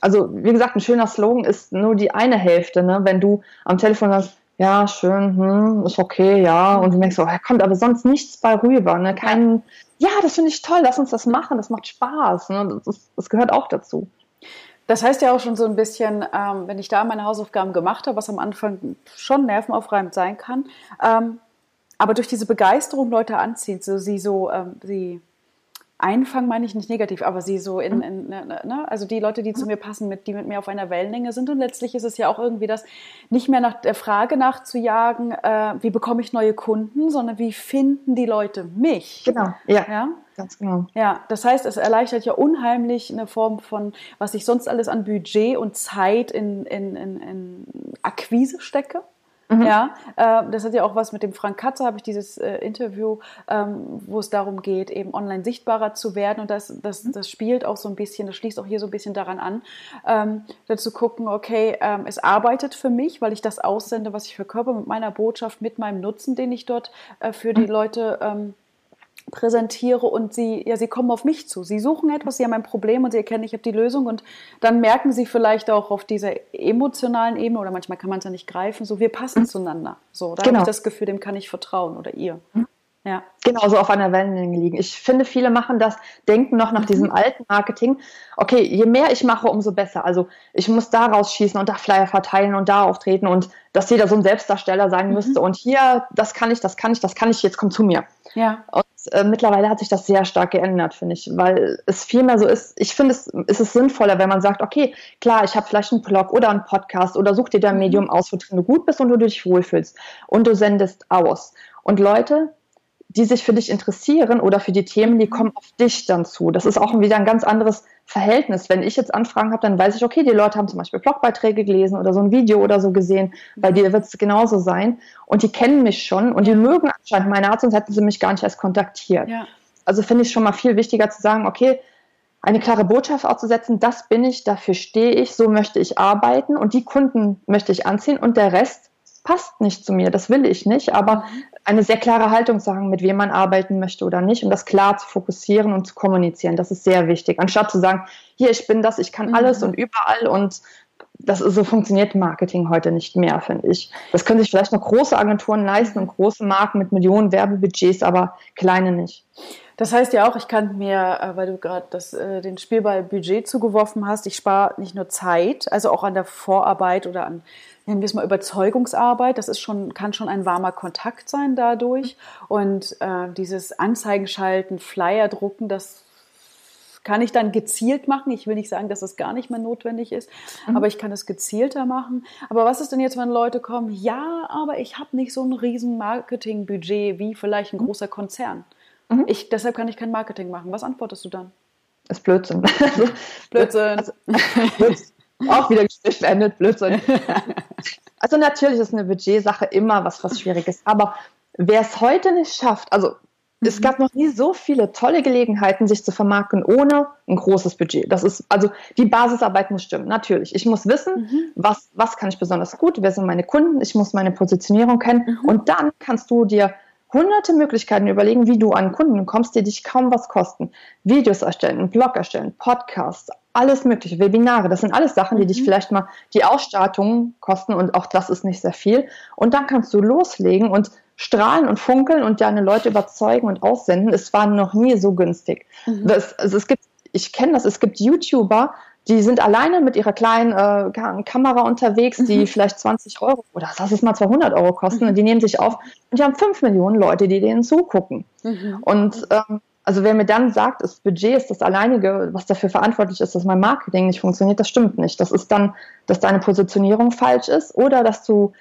also wie gesagt, ein schöner Slogan ist nur die eine Hälfte. Ne? Wenn du am Telefon sagst, ja, schön, hm, ist okay, ja. Und du merkst oh, kommt aber sonst nichts bei rüber. Ne? Kein, ja, das finde ich toll, lass uns das machen, das macht Spaß. Ne? Das, das, gehört auch dazu. Das heißt ja auch schon so ein bisschen, ähm, wenn ich da meine Hausaufgaben gemacht habe, was am Anfang schon nervenaufreibend sein kann, ähm, aber durch diese Begeisterung Leute anzieht, so sie so, ähm, sie Einfangen meine ich nicht negativ, aber sie so in, mhm. in ne, ne, ne, also die Leute, die zu mir passen, mit, die mit mir auf einer Wellenlänge sind. Und letztlich ist es ja auch irgendwie das, nicht mehr nach der Frage nachzujagen, äh, wie bekomme ich neue Kunden, sondern wie finden die Leute mich? Genau, ja. ja? Ganz genau. Ja, das heißt, es erleichtert ja unheimlich eine Form von, was ich sonst alles an Budget und Zeit in, in, in, in Akquise stecke. Mhm. Ja, äh, das hat ja auch was mit dem Frank Katzer, habe ich dieses äh, Interview, ähm, wo es darum geht, eben online sichtbarer zu werden. Und das, das, mhm. das spielt auch so ein bisschen, das schließt auch hier so ein bisschen daran an, ähm, dazu gucken, okay, ähm, es arbeitet für mich, weil ich das aussende, was ich verkörper mit meiner Botschaft, mit meinem Nutzen, den ich dort äh, für die mhm. Leute ähm, präsentiere und sie, ja, sie kommen auf mich zu. Sie suchen etwas, sie haben ein Problem und sie erkennen, ich habe die Lösung und dann merken sie vielleicht auch auf dieser emotionalen Ebene oder manchmal kann man es ja nicht greifen, so wir passen mhm. zueinander. So, da genau. habe ich das Gefühl, dem kann ich vertrauen oder ihr. Mhm. Ja. Genau, so auf einer Wellenlänge liegen. Ich finde, viele machen das, denken noch nach mhm. diesem alten Marketing, okay, je mehr ich mache, umso besser. Also ich muss da rausschießen und da Flyer verteilen und da auftreten und dass jeder so ein Selbstdarsteller sein mhm. müsste und hier, das kann ich, das kann ich, das kann ich, jetzt komm zu mir. Ja. Und äh, mittlerweile hat sich das sehr stark geändert, finde ich, weil es vielmehr so ist, ich finde, es ist es sinnvoller, wenn man sagt, okay, klar, ich habe vielleicht einen Blog oder einen Podcast oder such dir dein mhm. Medium aus, wo du gut bist und wo du dich wohlfühlst und du sendest aus. Und Leute, die sich für dich interessieren oder für die Themen, die kommen auf dich dann zu. Das ist auch wieder ein ganz anderes Verhältnis. Wenn ich jetzt Anfragen habe, dann weiß ich, okay, die Leute haben zum Beispiel Blogbeiträge gelesen oder so ein Video oder so gesehen. Bei dir wird es genauso sein. Und die kennen mich schon und die mögen anscheinend meine Art, sonst hätten sie mich gar nicht erst kontaktiert. Ja. Also finde ich schon mal viel wichtiger zu sagen, okay, eine klare Botschaft auszusetzen, das bin ich, dafür stehe ich, so möchte ich arbeiten und die Kunden möchte ich anziehen und der Rest passt nicht zu mir, das will ich nicht, aber mhm. eine sehr klare Haltung sagen, mit wem man arbeiten möchte oder nicht und das klar zu fokussieren und zu kommunizieren, das ist sehr wichtig. Anstatt zu sagen, hier, ich bin das, ich kann mhm. alles und überall und das ist, so funktioniert Marketing heute nicht mehr, finde ich. Das können sich vielleicht noch große Agenturen leisten und große Marken mit Millionen Werbebudgets, aber kleine nicht. Das heißt ja auch, ich kann mir, äh, weil du gerade äh, den Spielball Budget zugeworfen hast, ich spare nicht nur Zeit, also auch an der Vorarbeit oder an nennen wir es mal Überzeugungsarbeit, das ist schon, kann schon ein warmer Kontakt sein dadurch. Und äh, dieses Anzeigen schalten, Flyer drucken, das kann ich dann gezielt machen. Ich will nicht sagen, dass das gar nicht mehr notwendig ist, mhm. aber ich kann es gezielter machen. Aber was ist denn jetzt, wenn Leute kommen, ja, aber ich habe nicht so ein riesen Marketingbudget wie vielleicht ein mhm. großer Konzern. Mhm. Ich, deshalb kann ich kein Marketing machen. Was antwortest du dann? Das ist Blödsinn. <laughs> Blödsinn. Also, auch wieder beendet, Blödsinn. <laughs> Also natürlich ist eine Budgetsache immer was, was Schwieriges. Aber wer es heute nicht schafft, also mhm. es gab noch nie so viele tolle Gelegenheiten, sich zu vermarkten ohne ein großes Budget. Das ist, also die Basisarbeit muss stimmen, natürlich. Ich muss wissen, mhm. was, was kann ich besonders gut, wer sind meine Kunden, ich muss meine Positionierung kennen mhm. und dann kannst du dir hunderte Möglichkeiten überlegen, wie du an Kunden kommst, die dich kaum was kosten. Videos erstellen, einen Blog erstellen, Podcasts, alles mögliche, Webinare, das sind alles Sachen, die mhm. dich vielleicht mal die Ausstattung kosten und auch das ist nicht sehr viel. Und dann kannst du loslegen und strahlen und funkeln und deine Leute überzeugen und aussenden. Es war noch nie so günstig. Mhm. Das, also es gibt, ich kenne das, es gibt YouTuber, die sind alleine mit ihrer kleinen äh, Kamera unterwegs, die mhm. vielleicht 20 Euro oder lass es mal 200 Euro kosten mhm. und die nehmen sich auf und die haben 5 Millionen Leute, die denen zugucken. Mhm. Und ähm, also wer mir dann sagt, das Budget ist das alleinige, was dafür verantwortlich ist, dass mein Marketing nicht funktioniert, das stimmt nicht. Das ist dann, dass deine Positionierung falsch ist oder dass du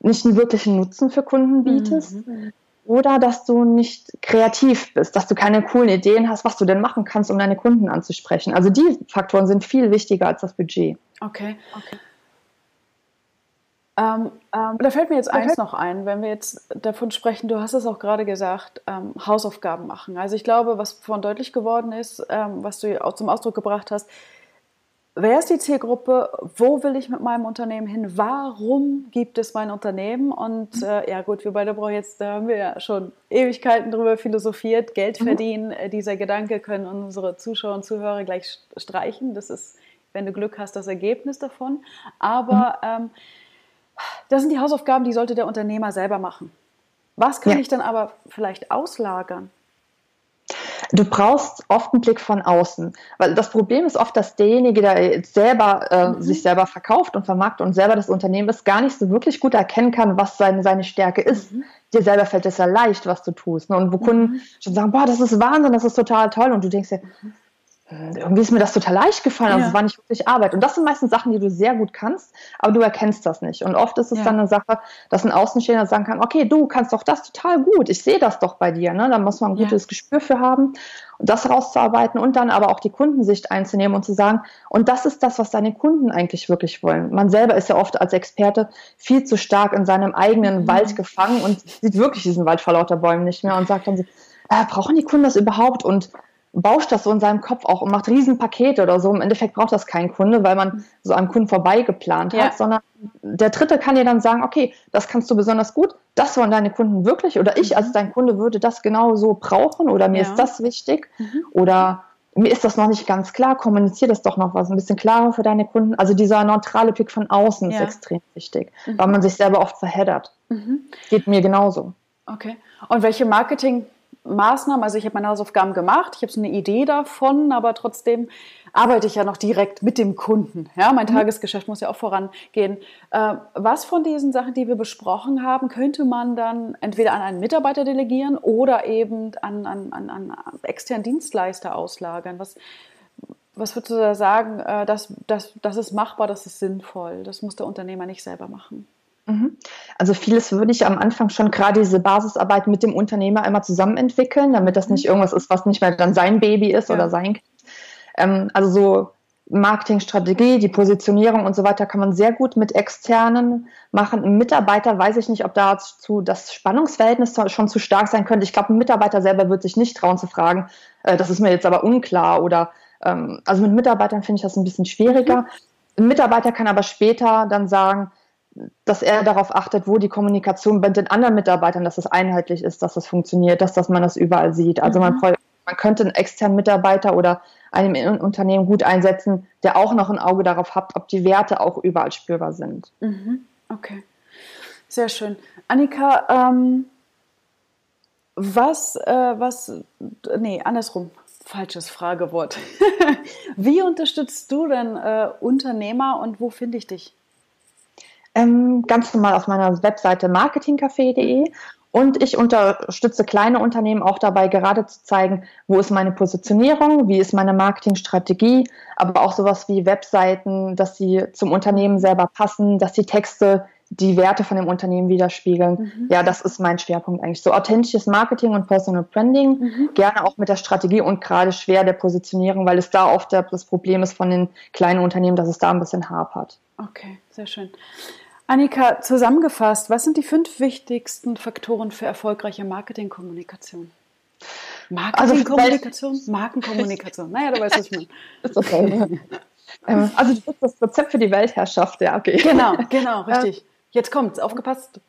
nicht einen wirklichen Nutzen für Kunden bietest. Mhm oder dass du nicht kreativ bist, dass du keine coolen Ideen hast, was du denn machen kannst, um deine Kunden anzusprechen. Also die Faktoren sind viel wichtiger als das Budget. Okay. okay. Ähm, ähm, da fällt mir jetzt eins noch ein, wenn wir jetzt davon sprechen, du hast es auch gerade gesagt, ähm, Hausaufgaben machen. Also ich glaube, was vorhin deutlich geworden ist, ähm, was du auch zum Ausdruck gebracht hast, Wer ist die Zielgruppe? Wo will ich mit meinem Unternehmen hin? Warum gibt es mein Unternehmen? Und mhm. äh, ja gut, wir beide brauchen jetzt, da haben wir ja schon Ewigkeiten drüber philosophiert, Geld mhm. verdienen. Mhm. Dieser Gedanke können unsere Zuschauer und Zuhörer gleich streichen. Das ist, wenn du Glück hast, das Ergebnis davon. Aber mhm. ähm, das sind die Hausaufgaben, die sollte der Unternehmer selber machen. Was kann ja. ich dann aber vielleicht auslagern? Du brauchst oft einen Blick von außen. Weil das Problem ist oft, dass derjenige, der jetzt selber äh, mhm. sich selber verkauft und vermarktet und selber das Unternehmen ist, gar nicht so wirklich gut erkennen kann, was seine, seine Stärke ist. Mhm. Dir selber fällt es ja leicht, was du tust. Ne? Und wo Kunden mhm. schon sagen, boah, das ist Wahnsinn, das ist total toll. Und du denkst dir, irgendwie ist mir das total leicht gefallen, also ja. es war nicht wirklich Arbeit. Und das sind meistens Sachen, die du sehr gut kannst, aber du erkennst das nicht. Und oft ist es ja. dann eine Sache, dass ein Außenstehender sagen kann, okay, du kannst doch das total gut, ich sehe das doch bei dir. Ne? Da muss man ein gutes ja. Gespür für haben und das rauszuarbeiten und dann aber auch die Kundensicht einzunehmen und zu sagen, und das ist das, was deine Kunden eigentlich wirklich wollen. Man selber ist ja oft als Experte viel zu stark in seinem eigenen mhm. Wald gefangen und sieht wirklich diesen Wald vor lauter Bäumen nicht mehr und sagt dann so, äh, brauchen die Kunden das überhaupt? Und bauscht das so in seinem Kopf auch und macht Riesenpakete oder so. Im Endeffekt braucht das kein Kunde, weil man so einem Kunden vorbeigeplant hat, ja. sondern der Dritte kann dir dann sagen, okay, das kannst du besonders gut, das wollen deine Kunden wirklich oder ich als dein Kunde würde das genau so brauchen oder mir ja. ist das wichtig mhm. oder mir ist das noch nicht ganz klar, kommuniziere das doch noch was ein bisschen klarer für deine Kunden. Also dieser neutrale Blick von außen ja. ist extrem wichtig, mhm. weil man sich selber oft verheddert. Mhm. Geht mir genauso. Okay. Und welche Marketing Maßnahmen, also ich habe meine Hausaufgaben gemacht, ich habe so eine Idee davon, aber trotzdem arbeite ich ja noch direkt mit dem Kunden. Ja, mein mhm. Tagesgeschäft muss ja auch vorangehen. Äh, was von diesen Sachen, die wir besprochen haben, könnte man dann entweder an einen Mitarbeiter delegieren oder eben an, an, an, an externen Dienstleister auslagern? Was, was würdest du da sagen, äh, das, das, das ist machbar, das ist sinnvoll, das muss der Unternehmer nicht selber machen? Mhm. Also vieles würde ich am Anfang schon gerade diese Basisarbeit mit dem Unternehmer einmal zusammen entwickeln, damit das nicht mhm. irgendwas ist, was nicht mehr dann sein Baby ist ja. oder sein Kind. Ähm, also so Marketingstrategie, die Positionierung und so weiter kann man sehr gut mit externen machen. Ein Mitarbeiter weiß ich nicht, ob dazu das Spannungsverhältnis schon zu stark sein könnte. Ich glaube, ein Mitarbeiter selber wird sich nicht trauen zu fragen, äh, das ist mir jetzt aber unklar oder ähm, also mit Mitarbeitern finde ich das ein bisschen schwieriger. Mhm. Ein Mitarbeiter kann aber später dann sagen, dass er darauf achtet, wo die Kommunikation bei den anderen Mitarbeitern, dass es einheitlich ist, dass das funktioniert, dass, dass man das überall sieht. Also mhm. man, man könnte einen externen Mitarbeiter oder einem Unternehmen gut einsetzen, der auch noch ein Auge darauf hat, ob die Werte auch überall spürbar sind. Mhm. Okay, sehr schön. Annika, ähm, was, äh, was, nee, andersrum, falsches Fragewort. <laughs> Wie unterstützt du denn äh, Unternehmer und wo finde ich dich? Ähm, ganz normal auf meiner Webseite marketingcafé.de. Und ich unterstütze kleine Unternehmen auch dabei, gerade zu zeigen, wo ist meine Positionierung, wie ist meine Marketingstrategie, aber auch sowas wie Webseiten, dass sie zum Unternehmen selber passen, dass die Texte die Werte von dem Unternehmen widerspiegeln. Mhm. Ja, das ist mein Schwerpunkt eigentlich. So authentisches Marketing und Personal Branding, mhm. gerne auch mit der Strategie und gerade schwer der Positionierung, weil es da oft das Problem ist von den kleinen Unternehmen, dass es da ein bisschen hapert. Okay, sehr schön. Annika, zusammengefasst, was sind die fünf wichtigsten Faktoren für erfolgreiche Marketingkommunikation? Marketingkommunikation? Also Markenkommunikation. Naja, du weißt, was ich meine. <laughs> Ist okay. <laughs> ähm, also du bist das Rezept für die Weltherrschaft, ja, okay. Genau, genau, <laughs> richtig. Jetzt kommt's, aufgepasst.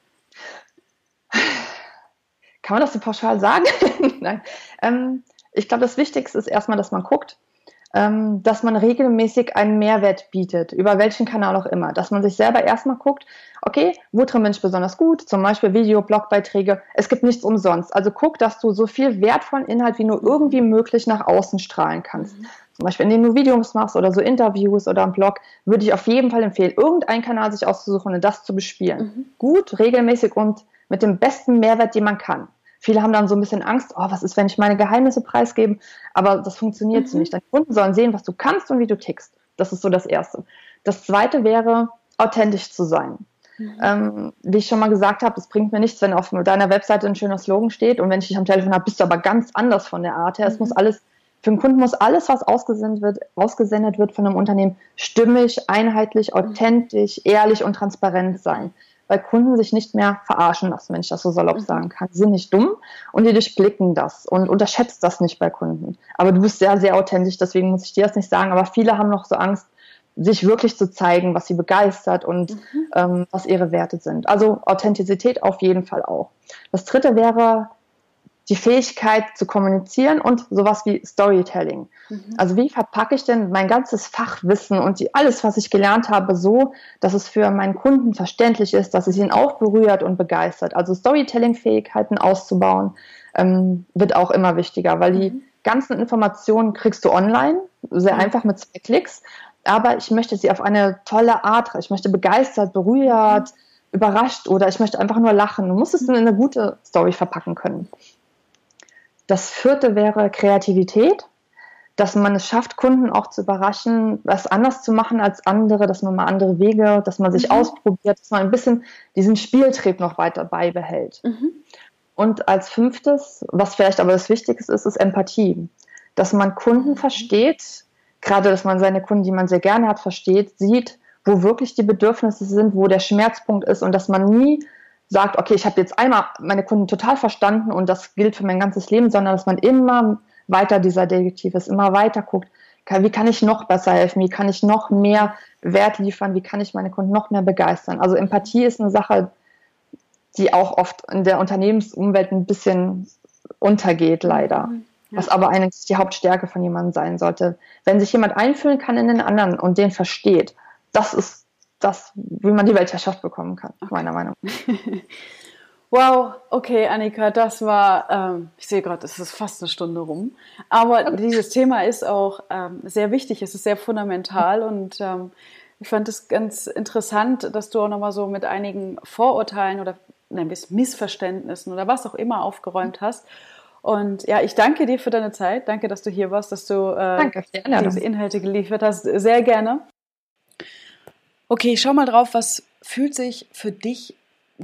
Kann man das so pauschal sagen? Nein. Ähm, ich glaube, das Wichtigste ist erstmal, dass man guckt, ähm, dass man regelmäßig einen Mehrwert bietet, über welchen Kanal auch immer, dass man sich selber erstmal guckt, okay, wo drin bin ich besonders gut, zum Beispiel Video, Blogbeiträge, es gibt nichts umsonst. Also guck, dass du so viel wertvollen Inhalt wie nur irgendwie möglich nach außen strahlen kannst. Mhm. Zum Beispiel, indem du Videos machst oder so Interviews oder einen Blog, würde ich auf jeden Fall empfehlen, irgendeinen Kanal sich auszusuchen und das zu bespielen. Mhm. Gut, regelmäßig und mit dem besten Mehrwert, den man kann. Viele haben dann so ein bisschen Angst, oh, was ist, wenn ich meine Geheimnisse preisgebe? Aber das funktioniert mhm. so nicht. Deine Kunden sollen sehen, was du kannst und wie du tickst. Das ist so das Erste. Das Zweite wäre, authentisch zu sein. Mhm. Ähm, wie ich schon mal gesagt habe, es bringt mir nichts, wenn auf deiner Webseite ein schöner Slogan steht und wenn ich dich am Telefon habe, bist du aber ganz anders von der Art her. Mhm. Es muss alles, für den Kunden muss alles, was ausgesendet wird, ausgesendet wird von einem Unternehmen, stimmig, einheitlich, mhm. authentisch, ehrlich und transparent sein weil Kunden sich nicht mehr verarschen lassen, wenn ich das so salopp mhm. sagen kann. Sie sind nicht dumm und die durchblicken das und unterschätzt das nicht bei Kunden. Aber du bist sehr, sehr authentisch, deswegen muss ich dir das nicht sagen. Aber viele haben noch so Angst, sich wirklich zu zeigen, was sie begeistert und mhm. ähm, was ihre Werte sind. Also Authentizität auf jeden Fall auch. Das dritte wäre die Fähigkeit zu kommunizieren und sowas wie Storytelling. Mhm. Also wie verpacke ich denn mein ganzes Fachwissen und die, alles, was ich gelernt habe, so, dass es für meinen Kunden verständlich ist, dass es ihn auch berührt und begeistert. Also Storytelling-Fähigkeiten auszubauen, ähm, wird auch immer wichtiger, weil die mhm. ganzen Informationen kriegst du online, sehr mhm. einfach mit zwei Klicks. Aber ich möchte sie auf eine tolle Art, ich möchte begeistert, berührt, überrascht oder ich möchte einfach nur lachen. Du musst es in eine gute Story verpacken können. Das vierte wäre Kreativität. dass man es schafft, Kunden auch zu überraschen, was anders zu machen als andere, dass man mal andere Wege, dass man sich mhm. ausprobiert, dass man ein bisschen diesen Spieltrieb noch weiter beibehält. Mhm. Und als fünftes, was vielleicht aber das Wichtigste ist, ist Empathie. Dass man Kunden mhm. versteht, gerade dass man seine Kunden, die man sehr gerne hat, versteht, sieht, wo wirklich die Bedürfnisse sind, wo der Schmerzpunkt ist und dass man nie sagt, okay, ich habe jetzt einmal meine Kunden total verstanden und das gilt für mein ganzes Leben, sondern dass man immer weiter dieser Detektiv ist, immer weiter guckt, wie kann ich noch besser helfen, wie kann ich noch mehr Wert liefern, wie kann ich meine Kunden noch mehr begeistern. Also Empathie ist eine Sache, die auch oft in der Unternehmensumwelt ein bisschen untergeht, leider. Mhm. Ja. Was aber eigentlich die Hauptstärke von jemandem sein sollte. Wenn sich jemand einfühlen kann in den anderen und den versteht, das ist das, wie man die Weltherrschaft bekommen kann, okay. meiner Meinung nach. <laughs> Wow, okay, Annika, das war, ähm, ich sehe gerade, es ist fast eine Stunde rum. Aber <laughs> dieses Thema ist auch ähm, sehr wichtig, es ist sehr fundamental und ähm, ich fand es ganz interessant, dass du auch nochmal so mit einigen Vorurteilen oder es Missverständnissen oder was auch immer aufgeräumt hast. Und ja, ich danke dir für deine Zeit. Danke, dass du hier warst, dass du äh, diese Inhalte geliefert hast. Sehr gerne. Okay, schau mal drauf, was fühlt sich für dich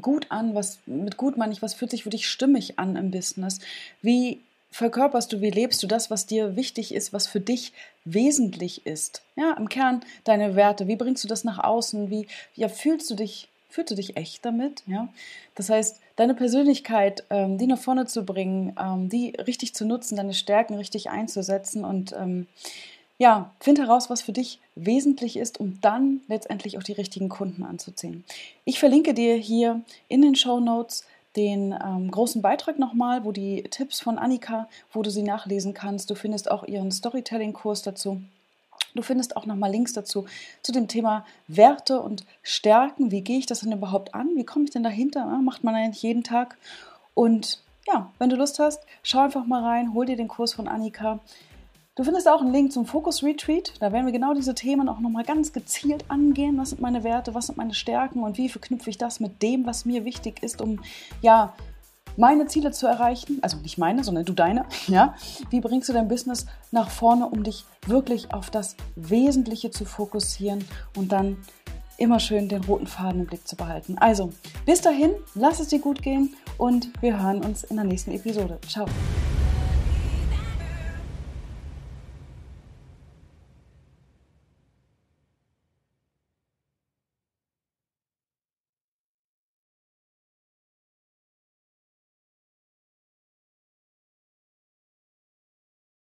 gut an, was mit gut meine ich, was fühlt sich für dich stimmig an im Business? Wie verkörperst du, wie lebst du das, was dir wichtig ist, was für dich wesentlich ist? Ja, im Kern deine Werte. Wie bringst du das nach außen? Wie ja, fühlst du dich, fühlst du dich echt damit? Ja, das heißt, deine Persönlichkeit, ähm, die nach vorne zu bringen, ähm, die richtig zu nutzen, deine Stärken richtig einzusetzen und ähm, ja, find heraus, was für dich wesentlich ist, um dann letztendlich auch die richtigen Kunden anzuziehen. Ich verlinke dir hier in den Show Notes den ähm, großen Beitrag nochmal, wo die Tipps von Annika, wo du sie nachlesen kannst. Du findest auch ihren Storytelling-Kurs dazu. Du findest auch nochmal Links dazu zu dem Thema Werte und Stärken. Wie gehe ich das denn überhaupt an? Wie komme ich denn dahinter? Macht man eigentlich jeden Tag? Und ja, wenn du Lust hast, schau einfach mal rein, hol dir den Kurs von Annika. Du findest auch einen Link zum Focus Retreat. Da werden wir genau diese Themen auch nochmal ganz gezielt angehen. Was sind meine Werte, was sind meine Stärken und wie verknüpfe ich das mit dem, was mir wichtig ist, um ja meine Ziele zu erreichen. Also nicht meine, sondern du deine. <laughs> Ja? Wie bringst du dein Business nach vorne, um dich wirklich auf das Wesentliche zu fokussieren und dann immer schön den roten Faden im Blick zu behalten. Also, bis dahin, lass es dir gut gehen und wir hören uns in der nächsten Episode. Ciao.